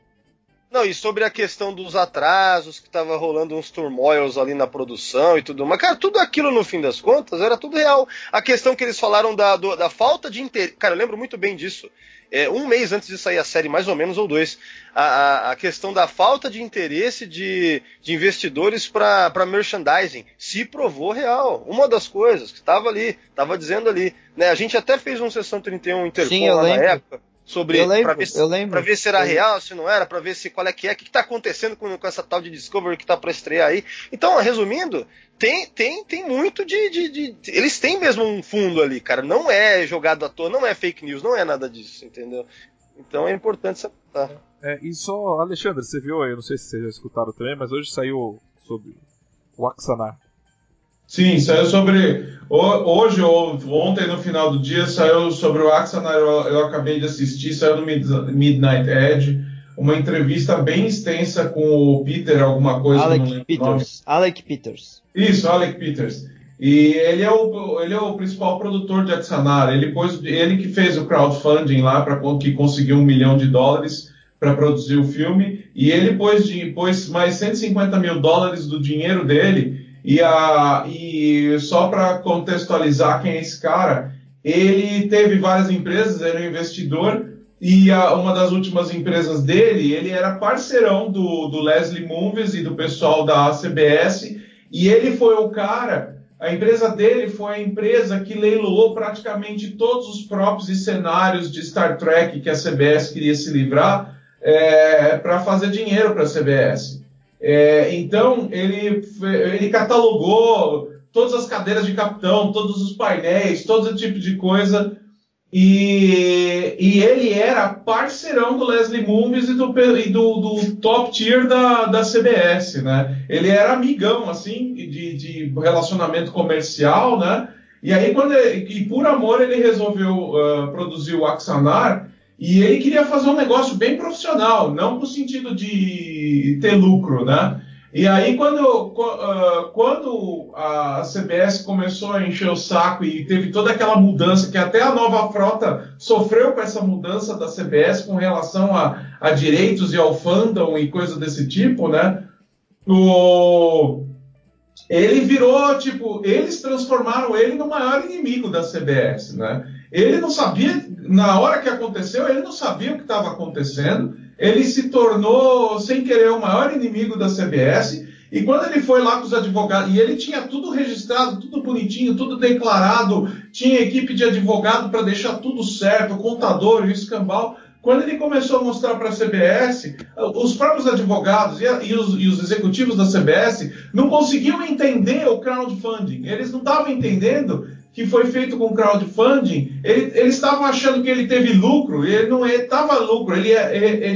Não, e sobre a questão dos atrasos, que tava rolando uns turmoils ali na produção e tudo mais. Cara, tudo aquilo no fim das contas era tudo real. A questão que eles falaram da, do, da falta de interesse. Cara, eu lembro muito bem disso. É, um mês antes de sair a série, mais ou menos, ou dois, a, a, a questão da falta de interesse de, de investidores para merchandising se provou real. Uma das coisas que estava ali, estava dizendo ali. Né? A gente até fez um Sessão 31 Interpol lá na época sobre para ver, se, ver se era real, se não era, para ver se qual é que é, o que, está acontecendo com, com, essa tal de Discovery que está para estrear aí. Então, resumindo, tem tem tem muito de, de, de, eles têm mesmo um fundo ali, cara. Não é jogado à toa, não é fake news, não é nada disso, entendeu? Então é importante saber. É, e só, Alexandre, você viu aí, eu não sei se vocês já escutaram também, mas hoje saiu sobre o Axanar. Sim, saiu sobre. Hoje ou ontem, no final do dia, saiu sobre o Axanar. Eu, eu acabei de assistir, saiu no Midnight Edge. Uma entrevista bem extensa com o Peter, alguma coisa. Alec Peters. Alec Peters. Isso, Alec Peters. E ele é o, ele é o principal produtor de Axanar. Ele, pôs, ele que fez o crowdfunding lá, para que conseguiu um milhão de dólares para produzir o filme. E ele pôs, de, pôs mais 150 mil dólares do dinheiro dele e, a, e só para contextualizar quem é esse cara, ele teve várias empresas, era um investidor, e a, uma das últimas empresas dele, ele era parceirão do, do Leslie Movies e do pessoal da CBS, e ele foi o cara, a empresa dele foi a empresa que leiloou praticamente todos os próprios cenários de Star Trek que a CBS queria se livrar é, para fazer dinheiro para a CBS. É, então, ele, ele catalogou todas as cadeiras de capitão, todos os painéis, todo tipo de coisa. E, e ele era parceirão do Leslie Moonves e do, e do, do, top tier da, da CBS, né? Ele era amigão, assim, de, de relacionamento comercial, né? E aí, quando ele, e por amor, ele resolveu uh, produzir o Axanar, e ele queria fazer um negócio bem profissional, não no sentido de ter lucro, né? E aí, quando, uh, quando a CBS começou a encher o saco e teve toda aquela mudança, que até a nova frota sofreu com essa mudança da CBS com relação a, a direitos e ao fandom e coisa desse tipo, né? O, ele virou, tipo, eles transformaram ele no maior inimigo da CBS, né? Ele não sabia, na hora que aconteceu, ele não sabia o que estava acontecendo. Ele se tornou, sem querer, o maior inimigo da CBS. E quando ele foi lá com os advogados, e ele tinha tudo registrado, tudo bonitinho, tudo declarado, tinha equipe de advogado para deixar tudo certo, contador, o escambau. Quando ele começou a mostrar para a CBS, os próprios advogados e, e, os, e, os, executivos da CBS não conseguiam entender o crowdfunding. Eles não estavam entendendo que foi feito com crowdfunding. Ele, eles estavam achando que ele teve lucro. Ele não estava lucro. Ele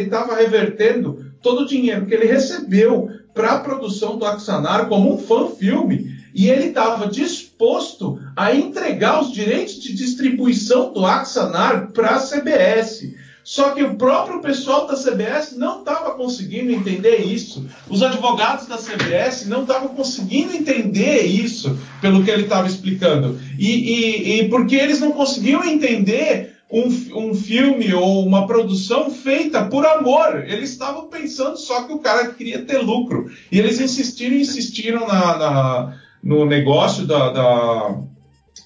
estava revertendo todo o dinheiro que ele recebeu para a produção do Axanar como um fã-filme. E ele estava disposto a entregar os direitos de distribuição do Axanar para a CBS. Só que o próprio pessoal da CBS não estava conseguindo entender isso. Os advogados da CBS não estavam conseguindo entender isso, pelo que ele estava explicando. E, e, e, porque eles não conseguiam entender um, um filme ou uma produção feita por amor. Eles estavam pensando só que o cara queria ter lucro. E eles insistiram insistiram na, na no negócio da, da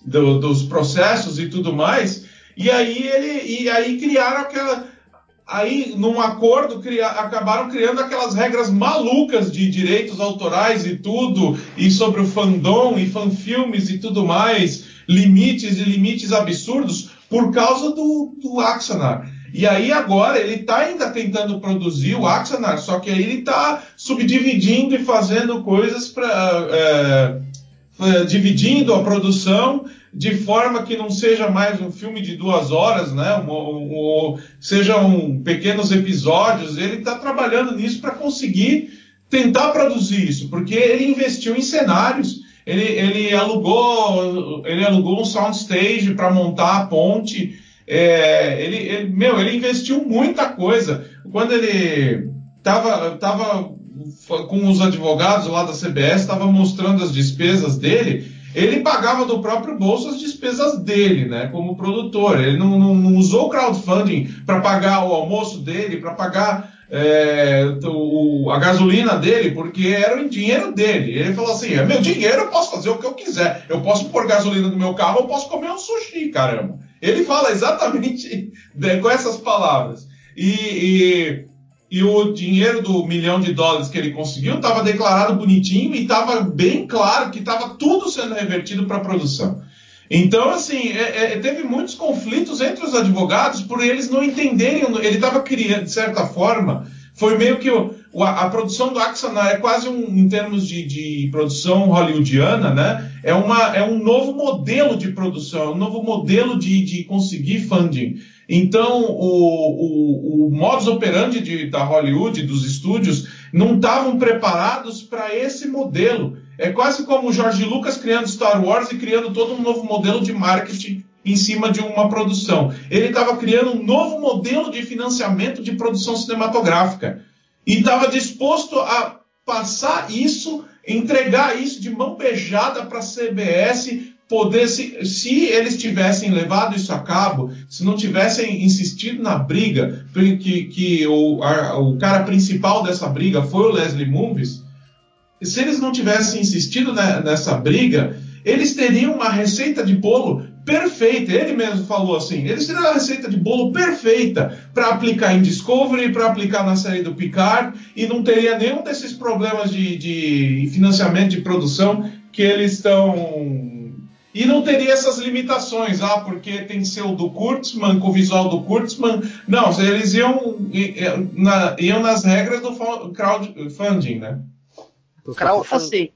do, dos processos e tudo mais. E aí ele e aí criaram aquela aí num acordo cria, acabaram criando aquelas regras malucas de direitos autorais e tudo e sobre o fandom e fanfilmes e tudo mais, limites e limites absurdos por causa do, do Axanar. E aí agora ele está ainda tentando produzir o Axanar, só que aí ele está subdividindo e fazendo coisas para é, dividindo a produção de forma que não seja mais um filme de duas horas, né? Um, um, um, sejam pequenos episódios. Ele está trabalhando nisso para conseguir tentar produzir isso, porque ele investiu em cenários. Ele, ele alugou ele alugou um soundstage para montar a ponte. É, ele, ele, meu, ele investiu muita coisa. Quando ele estava tava com os advogados lá da CBS, estava mostrando as despesas dele ele pagava do próprio bolso as despesas dele, né, como produtor. Ele não, não, não usou crowdfunding para pagar o almoço dele, para pagar é, o, a gasolina dele, porque era o dinheiro dele. Ele falou assim: é meu dinheiro, eu posso fazer o que eu quiser. Eu posso pôr gasolina no meu carro, eu posso comer um sushi, caramba. Ele fala exatamente (laughs) com essas palavras. E, e e o dinheiro do milhão de dólares que ele conseguiu estava declarado bonitinho e estava bem claro que estava tudo sendo revertido para a produção. Então, assim, é, é, teve muitos conflitos entre os advogados por eles não entenderem. Ele estava criando, de certa forma, foi meio que o, a, a, produção do Axanar é quase um, em termos de, de, produção hollywoodiana, né? É, uma, é um novo modelo de produção, um novo modelo de, de conseguir funding. Então, o, o, o modus operandi de, da Hollywood, dos estúdios, não estavam preparados para esse modelo. É quase como o George Lucas criando Star Wars e criando todo um novo modelo de marketing em cima de uma produção. Ele estava criando um novo modelo de financiamento de produção cinematográfica. E estava disposto a passar isso, entregar isso de mão beijada para a CBS poder, se, eles tivessem levado isso a cabo, se não tivessem insistido na briga, que, que o, a, o cara principal dessa briga foi o Leslie Moonves, se eles não tivessem insistido nessa briga, eles teriam uma receita de bolo perfeita. Ele mesmo falou assim: eles teriam uma receita de bolo perfeita para aplicar em Discovery, para aplicar na série do Picard, e não teria nenhum desses problemas de, de financiamento de produção que eles estão e não teria essas limitações, ah, porque tem que ser o do Kurtzman, com o visual do Kurtzman. Não, eles iam, iam nas regras do crowdfunding, né? Crowdfunding. Assim,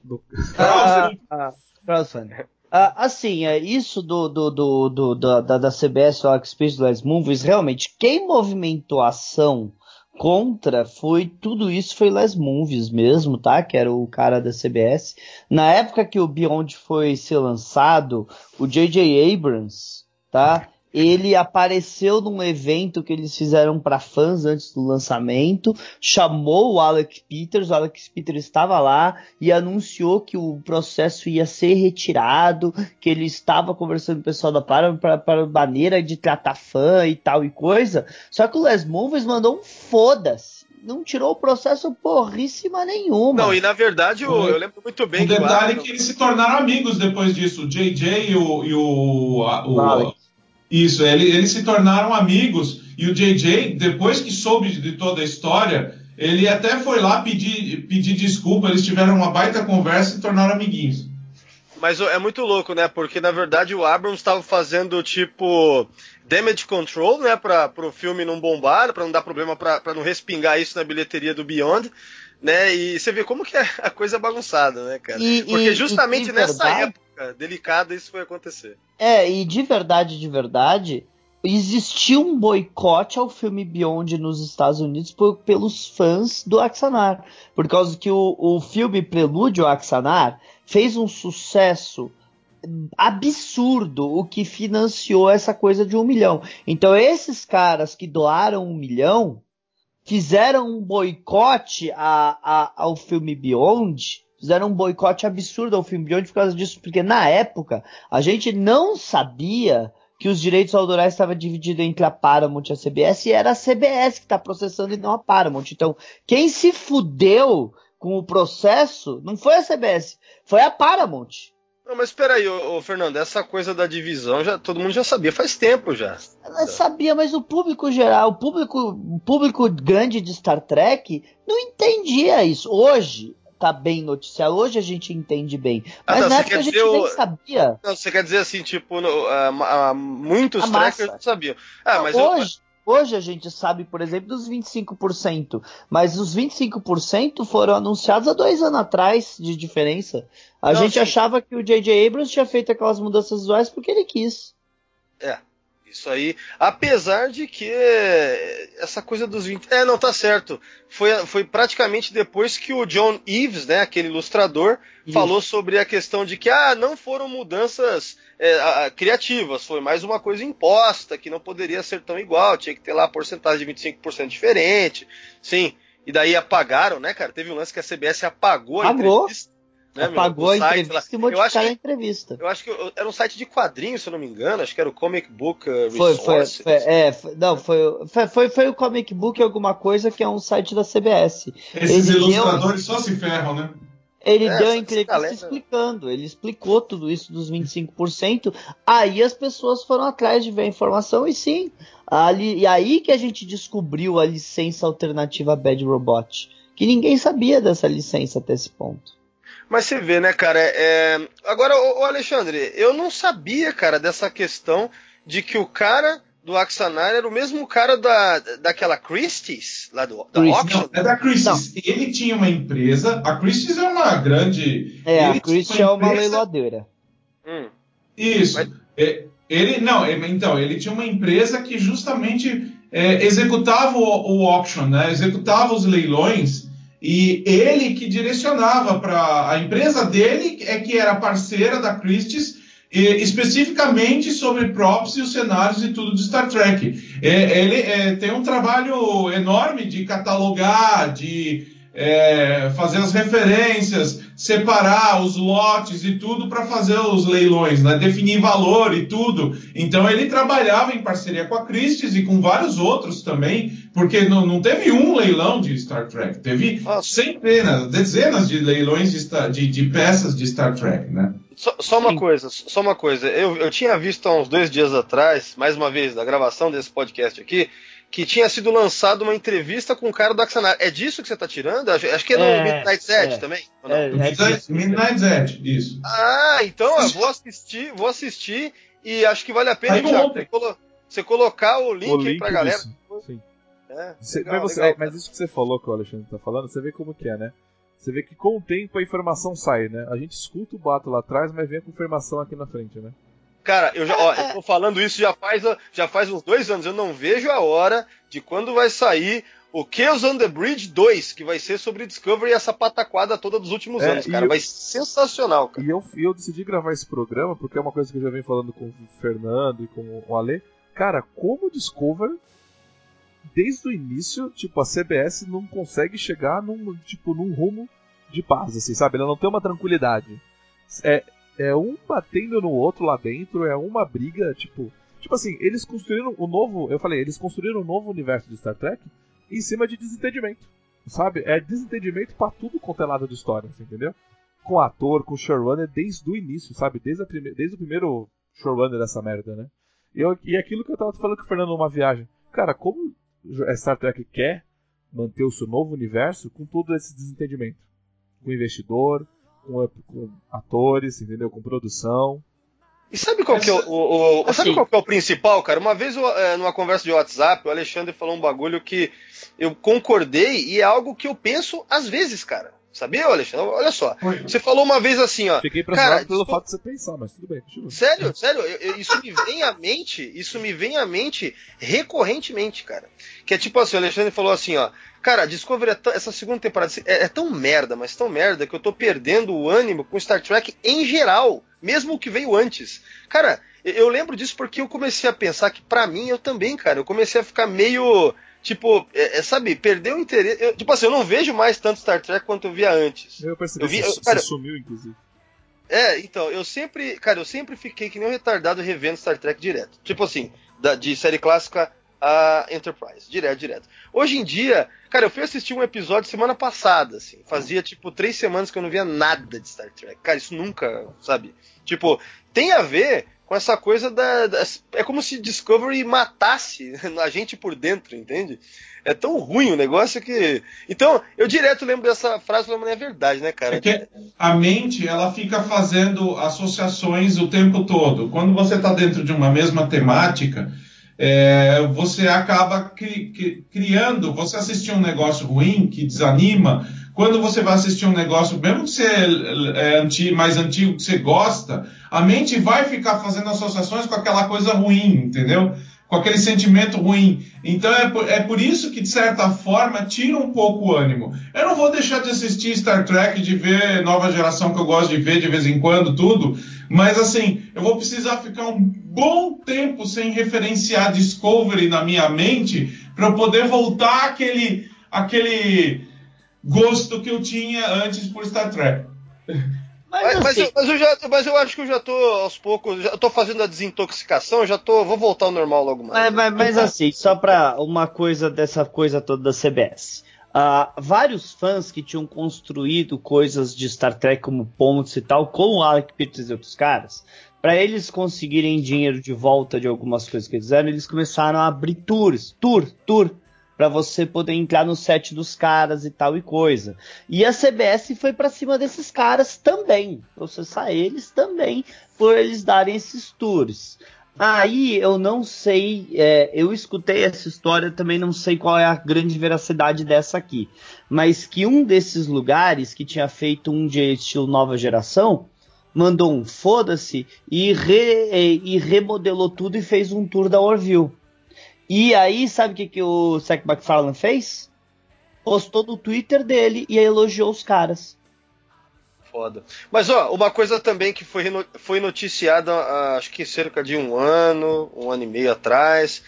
ah, crowdfunding. Ah, assim, é isso do, do, do, do da, da CBS, o Space Les Movies, realmente, quem movimentou a ação contra foi tudo isso foi Les Movies mesmo, tá? Que era o cara da CBS. Na época que o Beyond foi ser lançado, o J.J. Abrams, tá? Ele apareceu num evento que eles fizeram para fãs antes do lançamento, chamou o Alex Peters, o Alex Peters estava lá e anunciou que o processo ia ser retirado, que ele estava conversando com o pessoal da Paramount para maneira de tratar fã e tal e coisa. Só que o Les Movies mandou um foda-se não tirou o processo porríssima nenhuma. Não, e na verdade eu, eu lembro muito bem que. detalhe que eles se tornaram amigos depois disso. O JJ e o. E o, o, isso, ele, eles se tornaram amigos e o JJ, depois que soube de toda a história, Ele até foi lá pedir, pedir desculpa, eles tiveram uma baita conversa e tornaram amiguinhos. Mas é muito louco, né? Porque na verdade o Abrams estava fazendo tipo damage control, né? Para o filme não bombar, para não dar problema, para não respingar isso na bilheteria do Beyond. Né, e você vê como que é a coisa bagunçada, né, cara? E, Porque e, justamente e nessa verdade, época delicada isso foi acontecer. É, e de verdade, de verdade, existiu um boicote ao filme Beyond nos Estados Unidos por, pelos fãs do Axanar. Por causa que o, o filme Prelúdio Axanar fez um sucesso absurdo, o que financiou essa coisa de um milhão. Então, esses caras que doaram um milhão fizeram um boicote a, a, ao filme Beyond. Fizeram um boicote absurdo ao filme Beyond por causa disso, porque na época a gente não sabia que os direitos autorais estavam divididos entre a Paramount e a CBS e era a CBS que está processando e não a Paramount. Então, quem se fudeu com o processo não foi a CBS, foi a Paramount. Não, mas espera aí, ô, ô, Fernando, essa coisa da divisão já todo mundo já sabia faz tempo já. Sabia, mas o público geral, o público, o público grande de Star Trek não entendia isso. Hoje tá bem noticiado, hoje a gente entende bem. Ah, Mas não, na época a gente dizer nem o- sabia. Não, você quer dizer assim, tipo, no, ah, ma- ah, muitos A trackers sabiam. Ah, mas eu, hoje, hoje a gente sabe, por exemplo, dos 25%, mas os 25% foram anunciados há dois anos atrás de diferença. A Não, gente sim. achava que o J.J. Abrams tinha feito aquelas mudanças visuais porque ele quis. Isso aí. Apesar de que essa coisa dos 20. É, não, tá certo. Foi, foi praticamente depois que o John Eves, né, aquele ilustrador, falou sobre a questão de que ah, não foram mudanças é, criativas, foi mais uma coisa imposta, que não poderia ser tão igual, tinha que ter lá a porcentagem de 25% diferente. Sim. E daí apagaram, né, cara? Teve um lance que a CBS apagou, a Apagou. entrevista. Né, meu, Apagou do a site entrevista e modificaram que a entrevista. eu acho que era um site de quadrinhos, se eu não me engano. Acho que era o Comic Book uh, Foi, foi, Resources. foi, é, foi- não, foi, foi, foi, foi o Comic Book alguma coisa que é um site da CBS. Esses Ele deu- ilustradores só se ferram, né? Ele É, deu a entrevista galera- explicando, ele explicou tudo isso dos 25%, aí as pessoas foram atrás de ver a informação e sim, ali, e aí que a gente descobriu a licença alternativa Bad Robot, que ninguém sabia dessa licença até esse ponto. Mas você vê, né, cara? é- é- Agora, ô, ô, Alexandre, eu não sabia, cara, dessa questão de que o cara do Axanar era o mesmo cara da, daquela Christie's, lá do, da Christie's, Auction. Não, é da Christie's. Ele tinha uma empresa. A Christie's é uma grande. É, a ele tinha Christie é uma leiloadeira. Hum. Isso. Mas- É, ele não, é, então ele tinha uma empresa que justamente é, executava o, o auction, né? Executava os leilões e ele que direcionava para a empresa dele é que era parceira da Christie's e, especificamente sobre props e os cenários e tudo de Star Trek. É, ele é, tem um trabalho enorme de catalogar, de é, fazer as referências, separar os lotes e tudo para fazer os leilões, né? definir valor e tudo. Então ele trabalhava em parceria com a Christie's e com vários outros também, porque não, não teve um leilão de Star Trek, teve Nossa. centenas, dezenas de leilões de, Star- de- de peças de Star Trek, né? Só, só uma Sim. coisa, só uma coisa. Eu, eu tinha visto há uns dois dias atrás, mais uma vez, da gravação desse podcast aqui, que tinha sido lançada uma entrevista com o cara do Axanar. É disso que você tá tirando? Acho, acho que é no É, Midnight Edge é. também. É, é Midnight, Edge, isso. Ah, então eu vou assistir, vou assistir e acho que vale a pena, você, colo- você colocar o link, o aí link pra galera. disso. Sim. É, legal, mas, você- legal, mas isso que você falou que o Alexandre tá falando, você vê como que é, né? Você vê que com o tempo a informação sai, né? A gente escuta o bato lá atrás, mas vem a confirmação aqui na frente, né? Cara, eu já, ó, eu tô falando isso já faz, já faz uns dois anos. Eu não vejo a hora de quando vai sair o Chaos on the Bridge 2, que vai ser sobre Discovery e essa pataquada toda dos últimos É, anos, cara. eu- Vai ser sensacional, cara. E eu, eu decidi gravar esse programa porque é uma coisa que eu já venho falando com o Fernando e com o Ale. Cara, como o Discover, desde o início, tipo, a CBS não consegue chegar num, tipo, num rumo de paz, assim, sabe? Ela não tem uma tranquilidade. É, é um batendo no outro lá dentro, é uma briga, tipo. Tipo assim, eles construíram o novo. Eu falei, eles construíram um novo universo de Star Trek em cima de desentendimento. Sabe? É desentendimento pra tudo quanto é lado de história, entendeu? Com o ator, com o showrunner desde o início, sabe? Desde, prime... desde o primeiro showrunner dessa merda, né? E, eu... e aquilo que eu tava falando com o Fernando numa viagem. Cara, como a Star Trek quer manter o seu novo universo com todo esse desentendimento. Com investidor, com, com atores, entendeu? Com produção. E sabe qual, que é, o, o, o assim, sabe qual que é o principal, cara? Uma vez, é, numa conversa de WhatsApp, o Alexandre falou um bagulho que eu concordei e é algo que eu penso às vezes, cara. Sabia, Alexandre? Olha só. Você falou uma vez assim, ó. Fiquei impressionado cara, pelo fato de você pensar, mas tudo bem, continua. Sério, sério, eu, eu, isso me vem à mente, isso me vem à mente recorrentemente, cara. Que é tipo assim, o Alexandre falou assim, ó. Cara, Discovery, é essa segunda temporada é, é, tão merda, mas tão merda, que eu tô perdendo o ânimo com Star Trek em geral, mesmo o que veio antes. Cara, eu lembro disso porque eu comecei a pensar que, para mim, eu também, cara, eu comecei a ficar meio tipo, é, é, sabe, perdeu o interesse. Eu, tipo assim, eu não vejo mais tanto Star Trek quanto eu via antes. Eu percebi, eu vi, você, cara, você sumiu, inclusive. É, então, eu sempre, cara, eu sempre fiquei que nem um retardado revendo Star Trek direto. Tipo assim, da, de série clássica a Enterprise, direto, direto. Hoje em dia, cara, eu fui assistir um episódio semana passada, assim, fazia tipo três semanas que eu não via nada de Star Trek. Cara, isso nunca, sabe? Tipo, tem a ver com essa coisa da, da, É como se Discovery matasse (laughs) a gente por dentro, entende? É tão ruim o negócio que. Então, eu direto lembro dessa frase, mas não é verdade, né, cara? É a mente, ela fica fazendo associações o tempo todo. Quando você está dentro de uma mesma temática, é, você acaba cri, cri, criando. Você assistir um negócio ruim que desanima. Quando você vai assistir um negócio, mesmo que você é, é mais antigo, que você gosta, a mente vai ficar fazendo associações com aquela coisa ruim, entendeu? Com aquele sentimento ruim. Então é por, é por isso que, de certa forma, tira um pouco o ânimo. Eu não vou deixar de assistir Star Trek, de ver nova geração que eu gosto de ver de vez em quando, tudo. Mas assim, eu vou precisar ficar um bom tempo sem referenciar Discovery na minha mente para poder voltar aquele, aquele gosto que eu tinha antes por Star Trek. Mas, mas, eu, mas, eu, já, mas eu acho que eu já tô aos poucos, já tô fazendo a desintoxicação, já tô, vou voltar ao normal logo mais. Mas, mas assim, só pra uma coisa dessa coisa toda da CBS. Uh, ah, vários fãs que tinham construído coisas de Star Trek como pontos e tal, com o Alec Peters e outros caras, para eles conseguirem dinheiro de volta de algumas coisas que eles fizeram, eles começaram a abrir tours, tour, tour, para você poder entrar no set dos caras e tal e coisa. E a CBS foi para cima desses caras também, processar eles também por eles darem esses tours. Aí eu não sei, é, eu escutei essa história, também não sei qual é a grande veracidade dessa aqui, mas que um desses lugares que tinha feito um de estilo nova geração mandou um foda-se e, re, e remodelou tudo e fez um tour da Orville. E aí, sabe o que, que o Seth MacFarlane fez? Postou no Twitter dele e elogiou os caras. Foda. Mas, ó, uma coisa também que foi, foi noticiada, acho que cerca de um ano, um ano e meio atrás.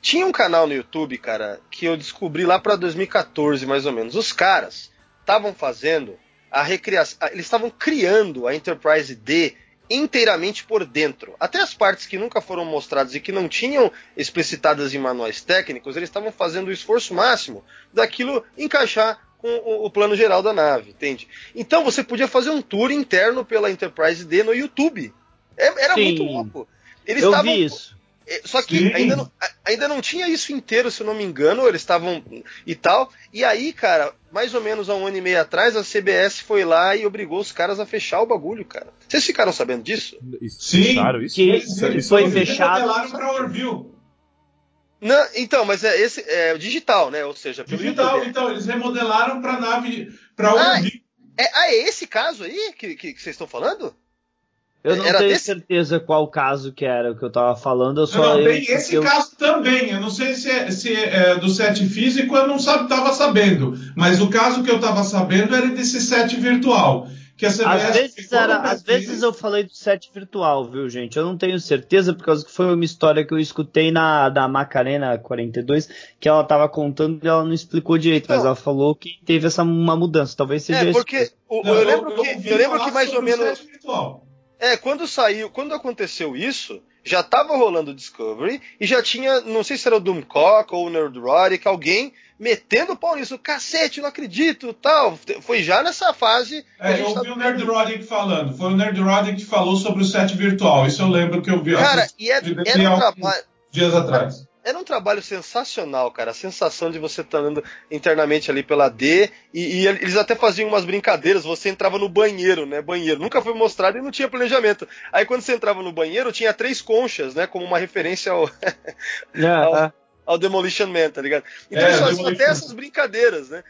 Tinha um canal no YouTube, cara, que eu descobri lá para 2014, mais ou menos. Os caras estavam fazendo a recriação. Eles estavam criando a Enterprise D inteiramente por dentro. Até as partes que nunca foram mostradas e que não tinham explicitadas em manuais técnicos, eles estavam fazendo o esforço máximo daquilo encaixar com o, o, plano geral da nave, entende? Então você podia fazer um tour interno pela Enterprise D no YouTube. É, era Sim, muito louco. Eles eu vi isso. É, só que ainda não, ainda não tinha isso inteiro, se eu não me engano, eles estavam e tal. E aí, cara, mais ou menos há um ano e meio atrás, a CBS foi lá e obrigou os caras a fechar o bagulho, cara. Vocês ficaram sabendo disso? Sim, isso? que isso, isso foi fechado. Não, então, mas é esse é digital, né? Ou seja, pelo digital. YouTube. Então eles remodelaram para nave para ah. É, ah, é esse caso aí que, que, que vocês estão falando? Eu não era tenho desse... certeza qual caso que era o que eu tava falando. Eu só não, tem esse eu... caso também. Eu não sei se é, se é do set físico, eu não sabe, tava sabendo. Mas o caso que eu tava sabendo era desse set virtual. Que a CBS às vezes, era, às vezes eu falei do set virtual, viu, gente? Eu não tenho certeza, por causa que foi uma história que eu escutei na da Macarena 42, que ela tava contando e ela não explicou direito, não. mas ela falou que teve essa uma mudança. Talvez seja É, porque o, não, eu, lembro eu, que, eu lembro que mais ou menos. É, quando saiu, quando aconteceu isso, já tava rolando o Discovery e já tinha, não sei se era o Doomcock ou o Nerdrotic, alguém metendo o pau nisso. Cacete, não acredito, tal. Foi já nessa fase. É, eu ouvi tá... o Nerdrotic falando. Foi o Nerdrotic que falou sobre o set virtual. Isso eu lembro que eu vi. Cara, e é, era um trabalho. Dias atrás. Era um trabalho sensacional, cara. A sensação de você estar tá andando internamente ali pela D. E, e, eles até faziam umas brincadeiras. Você entrava no banheiro, né? Banheiro. Nunca foi mostrado e não tinha planejamento. Aí quando você entrava no banheiro, tinha três conchas, né? Como uma referência ao, (laughs) ao, ao Demolition Man, tá ligado? Então é, eles faziam até essas brincadeiras, né?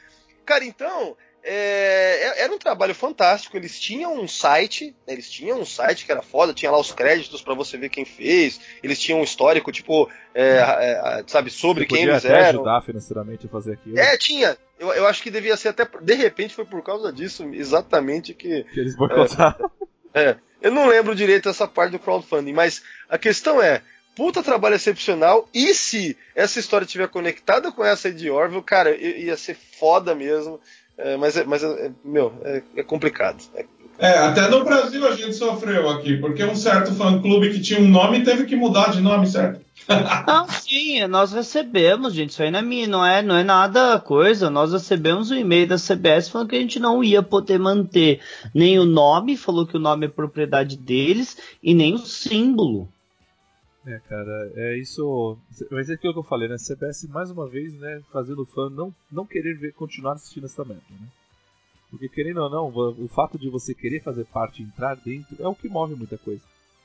Cara, então, é, é, era um trabalho fantástico. Eles tinham um site, né, eles tinham um site que era foda, tinha lá os créditos para você ver quem fez. Eles tinham um histórico, tipo, é, é, sabe, sobre quem eles até eram. ajudar financeiramente a fazer aquilo. É, tinha. Eu, eu acho que devia ser até. De repente foi por causa disso, exatamente que. Que eles boicotaram. (laughs) É, eu não lembro direito essa parte do crowdfunding, mas a questão é. Puta trabalho excepcional, e se essa história estiver conectada com essa de Orville, cara, ia ser foda mesmo. É, mas, é, mas é, meu, é, é complicado. É, é, até no Brasil a gente sofreu aqui, porque um certo fã-clube que tinha um nome teve que mudar de nome, certo? Não, (laughs) sim, nós recebemos, gente. Isso aí não é, não é, não é nada coisa. Nós recebemos um e-mail da CBS falando que a gente não ia poder manter nem o nome, falou que o nome é propriedade deles, e nem o símbolo. É, cara, é isso. Mas é aquilo que eu falei, né? CBS mais uma vez, né, fazendo o fã não, não querer ver, continuar assistindo essa merda, né? Porque querendo ou não, o fato de você querer fazer parte e entrar dentro é o que move muita coisa.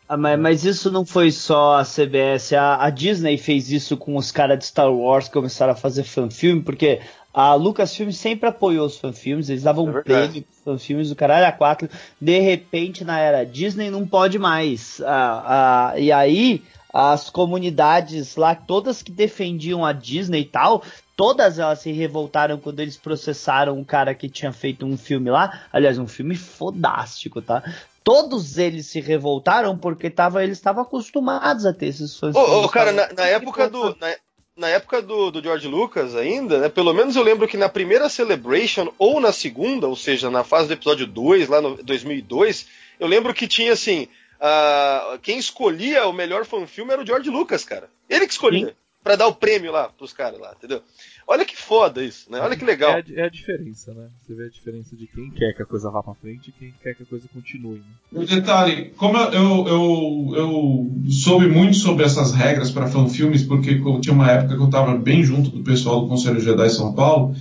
Ah, mas, mas, isso não foi só a CBS, a, a Disney fez isso com os caras de Star Wars que começaram a fazer fanfilme, porque a Lucasfilm sempre apoiou os fanfilmes, eles davam é prêmio pros fanfilmes do caralho a quatro. De repente, na era Disney, não pode mais. Ah, ah, e aí, as comunidades lá, todas que defendiam a Disney e tal, todas elas se revoltaram quando eles processaram um cara que tinha feito um filme lá. Aliás, um filme fodástico, tá? Todos eles se revoltaram porque tava, eles estavam acostumados a ter esses fãs. Ô, oh, cara, na, na época do. Na, na época do, do, George Lucas ainda, né? Pelo menos eu lembro que na primeira Celebration ou na segunda, ou seja, na fase do episódio 2, lá no 2002, eu lembro que tinha assim, Uh, quem escolhia o melhor fanfilme era o George Lucas, cara. Ele que escolhia. para dar o prêmio lá pros caras lá, entendeu? Olha que foda isso, né? Olha que legal. É a, é a, diferença, né? Você vê a diferença de quem quer que a coisa vá pra frente e quem quer que a coisa continue. Né? O detalhe, como eu, eu, eu, eu soube muito sobre essas regras para fanfilmes, porque tinha uma época que eu tava bem junto do pessoal do Conselho Jedi São Paulo,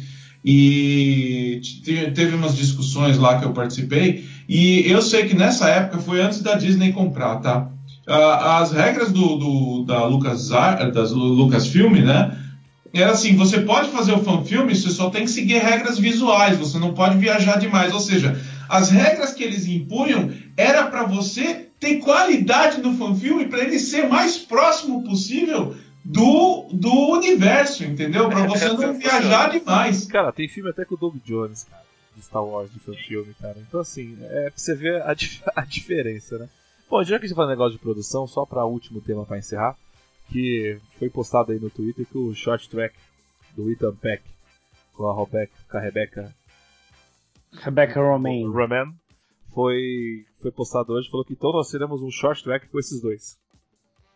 e teve umas discussões lá que eu participei, e eu sei que nessa época foi antes da Disney comprar, tá? As regras do, do da Lucas das Lucasfilm, né? Era assim, você pode fazer o fanfilme, você só tem que seguir regras visuais, você não pode viajar demais. Ou seja, as regras que eles impunham era para você ter qualidade no fanfilme, para ele ser mais próximo possível do, do universo, entendeu? Para você não viajar demais. Cara, tem filme até com o Doug Jones, cara de Star Wars de filme, cara. Então, assim, é pra você ver a, (laughs) a diferença, né? Bom, já que a gente fala negócio de produção, só para último tema para encerrar, que foi postado aí no Twitter que o short track do Ethan Peck com a, Rebecca, com a Rebecca Rebecca Romaine. Roman foi, foi postado hoje falou que então nós teremos um short track com esses dois.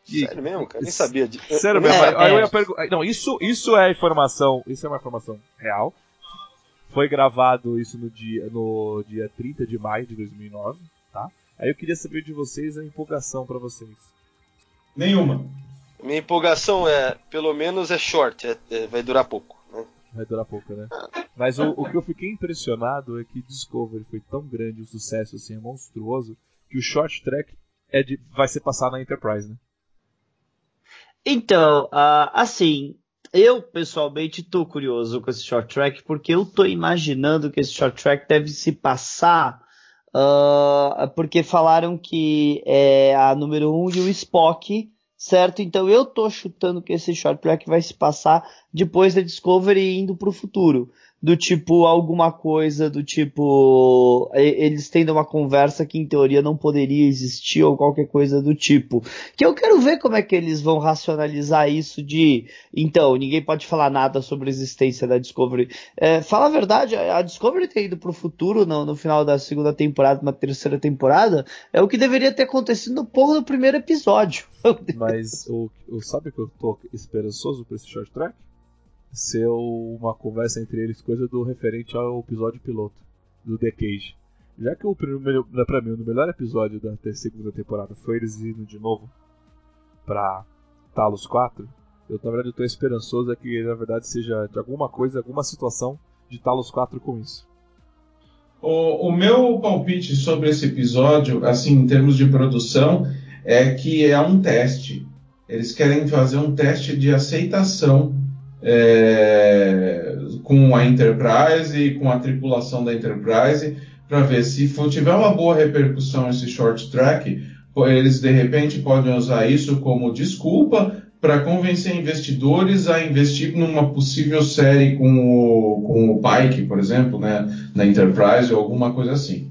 E, Sério mesmo, cara? Nem sabia disso. Sério mesmo? É, aí é. eu ia perguntar. Não, isso, isso é informação. Isso é uma informação real. Foi gravado isso no dia, no dia 30 de maio de 2009, tá? Aí eu queria saber de vocês a empolgação para vocês. Nenhuma. Minha empolgação é, pelo menos é short, é, é, vai durar pouco. Né? Vai durar pouco, né? Mas o, o, que eu fiquei impressionado é que Discovery foi tão grande, o sucesso assim, é monstruoso, que o short track é de, vai ser passado na Enterprise, né? Então, uh, assim, eu, pessoalmente, tô curioso com esse short track, porque eu tô imaginando que esse short track deve se passar. Uh, porque falaram que é a número 1 um e o Spock, certo? Então eu tô chutando que esse short track vai se passar depois da Discovery indo pro futuro do tipo alguma coisa do tipo eles tendo uma conversa que em teoria não poderia existir ou qualquer coisa do tipo. Que eu quero ver como é que eles vão racionalizar isso de então, ninguém pode falar nada sobre a existência da Discovery. É, fala a verdade, a Discovery ter ido pro futuro no, no final da segunda temporada, na terceira temporada, é o que deveria ter acontecido no porra do primeiro episódio. (laughs) Mas o, o sabe que eu tô esperançoso pra esse short track? Ser uma conversa entre eles, coisa do referente ao episódio piloto do The Cage. Já que o primeiro, pra mim, o melhor episódio da segunda temporada foi eles indo de novo pra Talos 4, Eu, na verdade, eu tô esperançoso é que, na verdade, seja de alguma coisa, alguma situação de Talos 4 com isso. O, o meu palpite sobre esse episódio, assim, em termos de produção, é que é um teste. Eles querem fazer um teste de aceitação é, com a Enterprise e com a tripulação da Enterprise para ver se for, tiver uma boa repercussão esse short track, eles de repente podem usar isso como desculpa para convencer investidores a investir numa possível série com o, com o Pike, por exemplo, né, na Enterprise ou alguma coisa assim.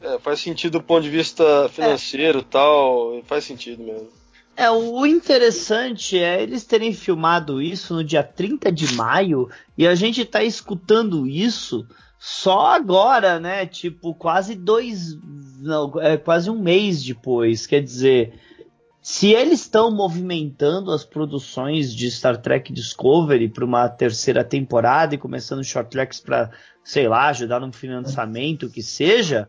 É, faz sentido do ponto de vista financeiro é. tal, faz sentido mesmo. É, o interessante é eles terem filmado isso no dia 30 de maio e a gente tá escutando isso só agora, né? Tipo, quase dois. Não, é quase um mês depois. Quer dizer, se eles estão movimentando as produções de Star Trek Discovery para uma terceira temporada e começando short tracks para, sei lá, ajudar no financiamento, que seja,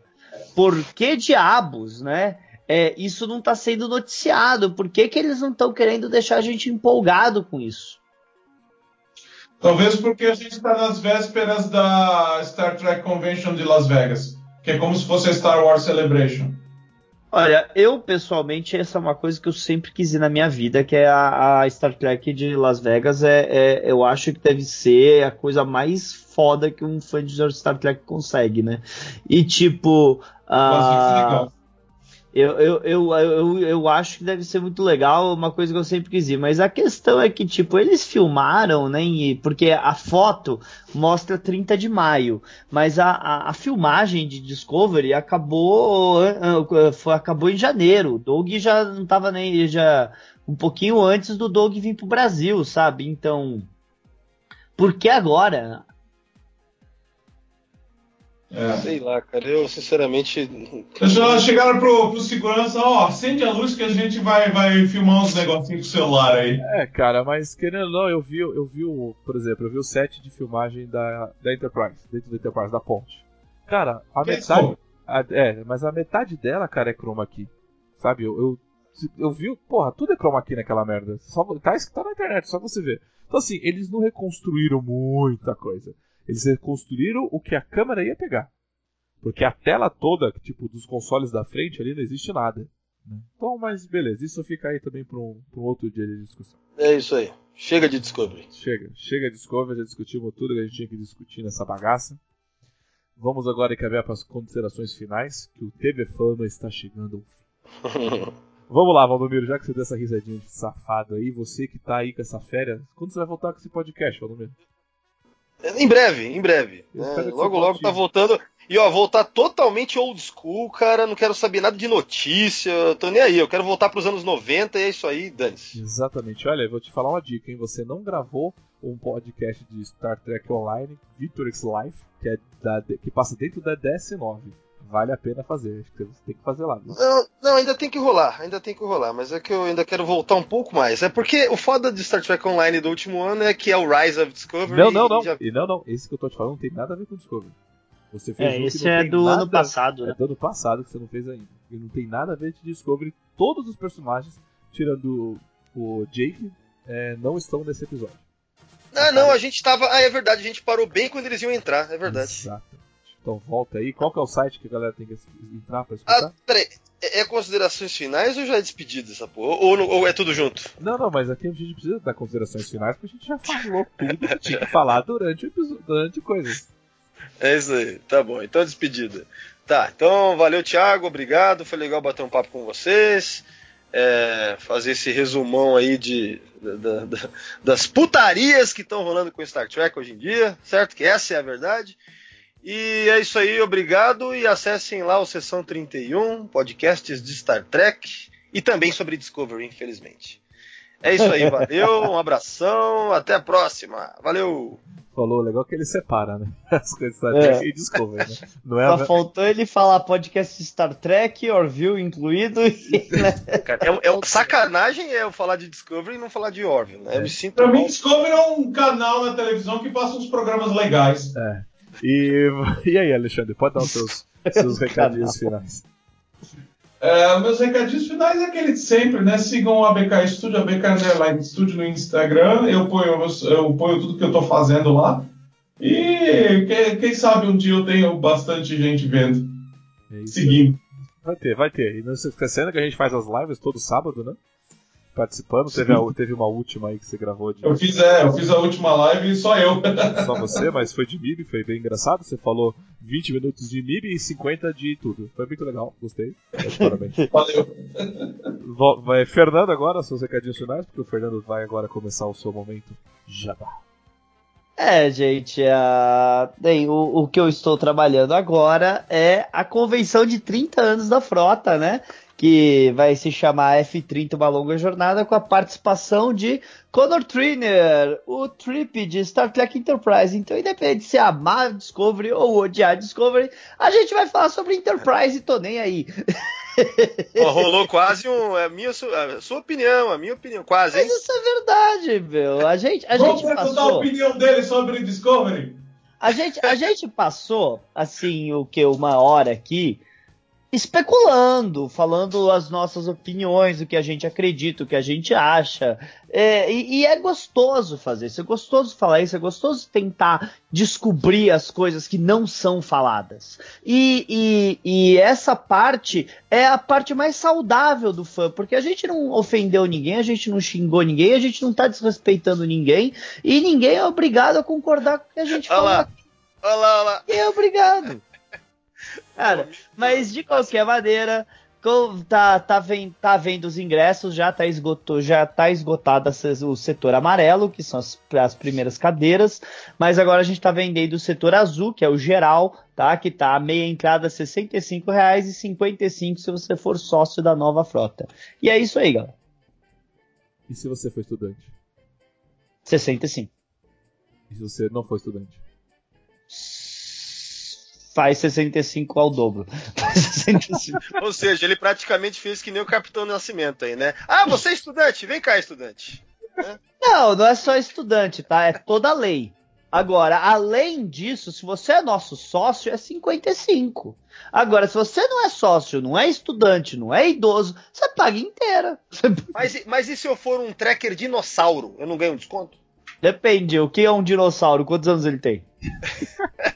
por que diabos, né? É, isso não está sendo noticiado? Por que, que eles não estão querendo deixar a gente empolgado com isso? Talvez porque a gente está nas vésperas da Star Trek Convention de Las Vegas, que é como se fosse a Star Wars Celebration. Olha, eu pessoalmente, essa é uma coisa que eu sempre quis ir na minha vida, que é a, a Star Trek de Las Vegas. É, é, eu acho que deve ser a coisa mais foda que um fã de Star Trek consegue, né? E tipo. Uh, eu, eu, eu, eu, eu acho que deve ser muito legal, uma coisa que eu sempre quis ir. Mas a questão é que, tipo, eles filmaram, né? Porque a foto mostra 30 de maio, mas a, a, a filmagem de Discovery acabou, foi, acabou em janeiro. O Doug já não tava nem. já Um pouquinho antes do Doug vir pro Brasil, sabe? Então. Por que agora? É. Sei lá, cara, eu sinceramente. Já chegaram pro, pro segurança, ó, acende a luz que a gente vai, vai filmar uns negocinhos com o celular aí. É, cara, mas querendo ou não, eu vi, eu vi o, por exemplo, eu vi o set de filmagem da, da Enterprise, dentro da Enterprise, da ponte. Cara, a que metade. A, é, mas a metade dela, cara, é chroma key. Sabe, eu, eu, eu vi, porra, tudo é chroma key naquela merda. Só, tá, tá na internet, só você ver. Então assim, eles não reconstruíram muita coisa. Eles reconstruíram o que a câmera ia pegar. Porque a tela toda, tipo, dos consoles da frente ali não existe nada. Né? Então, mas beleza, isso fica aí também para um, um, outro dia de discussão. É isso aí. Chega de Discovery. Chega, chega de Discovery, já discutimos tudo que a gente tinha que discutir nessa bagaça. Vamos agora encaminhar para as considerações finais, que o TV Fama está chegando ao fim. (laughs) Vamos lá, Valdomiro, já que você deu essa risadinha de safado aí, você que tá aí com essa férias, quando você vai voltar com esse podcast, Valdomiro? Em breve, em breve. É, logo, logo tá voltando. E ó, voltar totalmente old school, cara. Não quero saber nada de notícia. Tô nem aí. Eu quero voltar pros anos 90 e é isso aí, dane-se. Exatamente. Olha, eu vou te falar uma dica, hein? Você não gravou um podcast de Star Trek Online, Victor's Life, que, é da, que passa dentro da DS9 vale a pena fazer. Acho que você tem que fazer lá. Não, não, ainda tem que rolar, ainda tem que rolar, mas é que eu ainda quero voltar um pouco mais. É porque o foda de Star Trek Online do último ano é que é o Rise of Discovery. Não, não, não. E, já... e não, não. Esse que eu tô te falando não tem nada a ver com Discovery. Você fez é, um esse é do nada... ano passado, né? É do ano passado que você não fez ainda. E não tem nada a ver com Discovery. Todos os personagens, tirando o Jake, é, não estão nesse episódio. Ah, não, a gente tava. Ah, é verdade, a gente parou bem quando eles iam entrar, é verdade. Exato. Então volta aí. Qual que é o site que a galera tem que entrar pra escutar? Ah, peraí. É, é considerações finais ou já é despedida essa porra? Ou, ou, ou, é tudo junto? Não, não, mas aqui a gente precisa dar considerações finais porque a gente já falou tudo que tinha que falar durante o episódio, durante coisas. É isso aí, tá bom. Então despedida. Tá, então valeu, Thiago, obrigado. Foi legal bater um papo com vocês. É, fazer esse resumão aí de, da, da, das putarias que estão rolando com Star Trek hoje em dia, certo? Que essa é a verdade. E é isso aí, obrigado e acessem lá o Sessão 31, podcasts de Star Trek e também sobre Discovery, infelizmente. É isso aí, valeu, um abração, até a próxima, valeu! Falou, legal que ele separa, né? (laughs) As coisas Star Trek é. e Discovery, né? Não é Só a... faltou ele falar podcast Star Trek, Orville incluído. E, (laughs) né? Cara, é, é, sacanagem é eu falar de Discovery e não falar de Orville, né? Eu me sinto pra mal. mim, Discovery é um canal na televisão que passa uns programas legais. É. E, e aí, Alexandre, pode dar os seus, seus (laughs) recadinhos finais. É, meus recadinhos finais é aquele de sempre, né? Sigam o ABK Studio, ABK Underline Studio no Instagram. Eu ponho, eu ponho tudo que eu tô fazendo lá. E quem, quem sabe um dia eu tenho bastante gente vendo. É. Seguindo. Vai ter, vai ter. E não se esquecendo que a gente faz as lives todo sábado, né? Participando. Teve, a- teve uma última aí que você gravou de Eu fiz, é, eu fiz a última live e só eu. (laughs) só você, mas foi de MIB, foi bem engraçado. Você falou 20 minutos de MIB e 50 de tudo. Foi muito legal, gostei. Parabéns. (laughs) Valeu. Vai, Fernando agora, seus recadinhos finais, porque o Fernando vai agora começar o seu momento jabá. É, gente, a... bem, o, o que eu estou trabalhando agora é a convenção de 30 anos da frota, né? Que vai se chamar F30 Uma Longa Jornada, com a participação de Connor Trainer, o Trip de Star Trek Enterprise. Então, independente de se amar Discovery ou odiar Discovery, a gente vai falar sobre Enterprise e tô nem aí. Ó, rolou quase um. A, minha, a sua opinião, a minha opinião, quase, hein? Mas isso é verdade, meu. A gente, a Vamos gente perguntar a passou. opinião dele sobre Discovery. A gente, a gente passou, assim, o que, uma hora aqui, especulando, falando as nossas opiniões, o que a gente acredita, o que a gente acha. É, e, e é gostoso fazer isso, é gostoso falar isso, é gostoso tentar descobrir as coisas que não são faladas. E, e, e essa parte é a parte mais saudável do fã, porque a gente não ofendeu ninguém, a gente não xingou ninguém, a gente não tá desrespeitando ninguém, e ninguém é obrigado a concordar com o que a gente Olha falou lá. Olha lá, olha lá. é obrigado. Cara, mas de qualquer maneira, tá, tá, vendo, tá vendo os ingressos, já tá, esgotou, já tá esgotado o setor amarelo, que são as, as primeiras cadeiras, mas agora a gente tá vendendo o setor azul, que é o geral, tá? Que tá a meia entrada R$ 65,55 se você for sócio da nova frota. E é isso aí, galera. E se você for estudante? 65. E se você não for estudante? Faz 65 ao dobro. (laughs) Faz 65. Ou seja, ele praticamente fez que nem o Capitão Nascimento aí, né? Ah, você é estudante? Vem cá, estudante. Não, não é só estudante, tá? É toda a lei. Agora, além disso, se você é nosso sócio, é 55. Agora, se você não é sócio, não é estudante, não é idoso, você paga inteira. (laughs) Mas, e- mas e se eu for um tracker dinossauro? Eu não ganho desconto? Depende, o que é um dinossauro? Quantos anos ele tem? (laughs)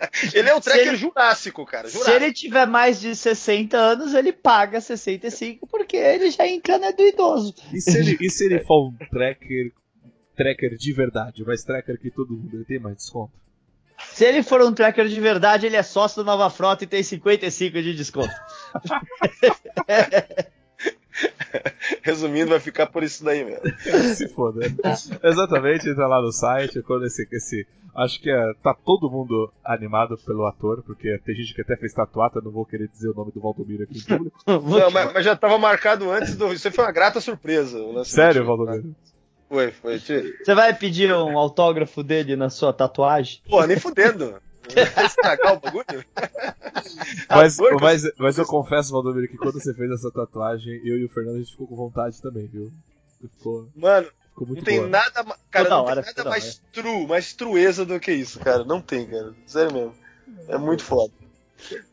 (laughs) Ele é um Se tracker ele- jurássico, cara. Se Jurássico. ele tiver mais de 60 anos, ele paga 65, porque ele já entra né, do idoso. E se ele, (laughs) e se ele for um tracker, tracker de verdade, mas tracker que todo mundo ele tem mais desconto? Se ele for um tracker de verdade, ele é sócio da Nova Frota e tem 55 de desconto. (laughs) (laughs) Resumindo, vai ficar por isso daí mesmo. (laughs) Se foda. Exatamente, entra lá no site, quando esse, esse acho que é, tá todo mundo animado pelo ator, porque tem gente que até fez tatuata, não vou querer dizer o nome do Valdomiro aqui em público. (laughs) Não, mas, mas já tava marcado antes do. Isso foi uma grata surpresa. Sério, Valdomiro? Foi, foi. Tio. Você vai pedir um autógrafo dele na sua tatuagem? Pô, nem fudendo. Estragar o bagulho? (laughs) Mas, mas, mas eu confesso, Valdomiro, que quando você fez essa tatuagem, eu e o Fernando a gente ficou com vontade também, viu? Ficou, Mano, ficou muito não tem boa. nada. Cara, não hora, tem nada mais true, mais trueza do que isso, cara. Não tem, cara. Sério mesmo. É muito foda.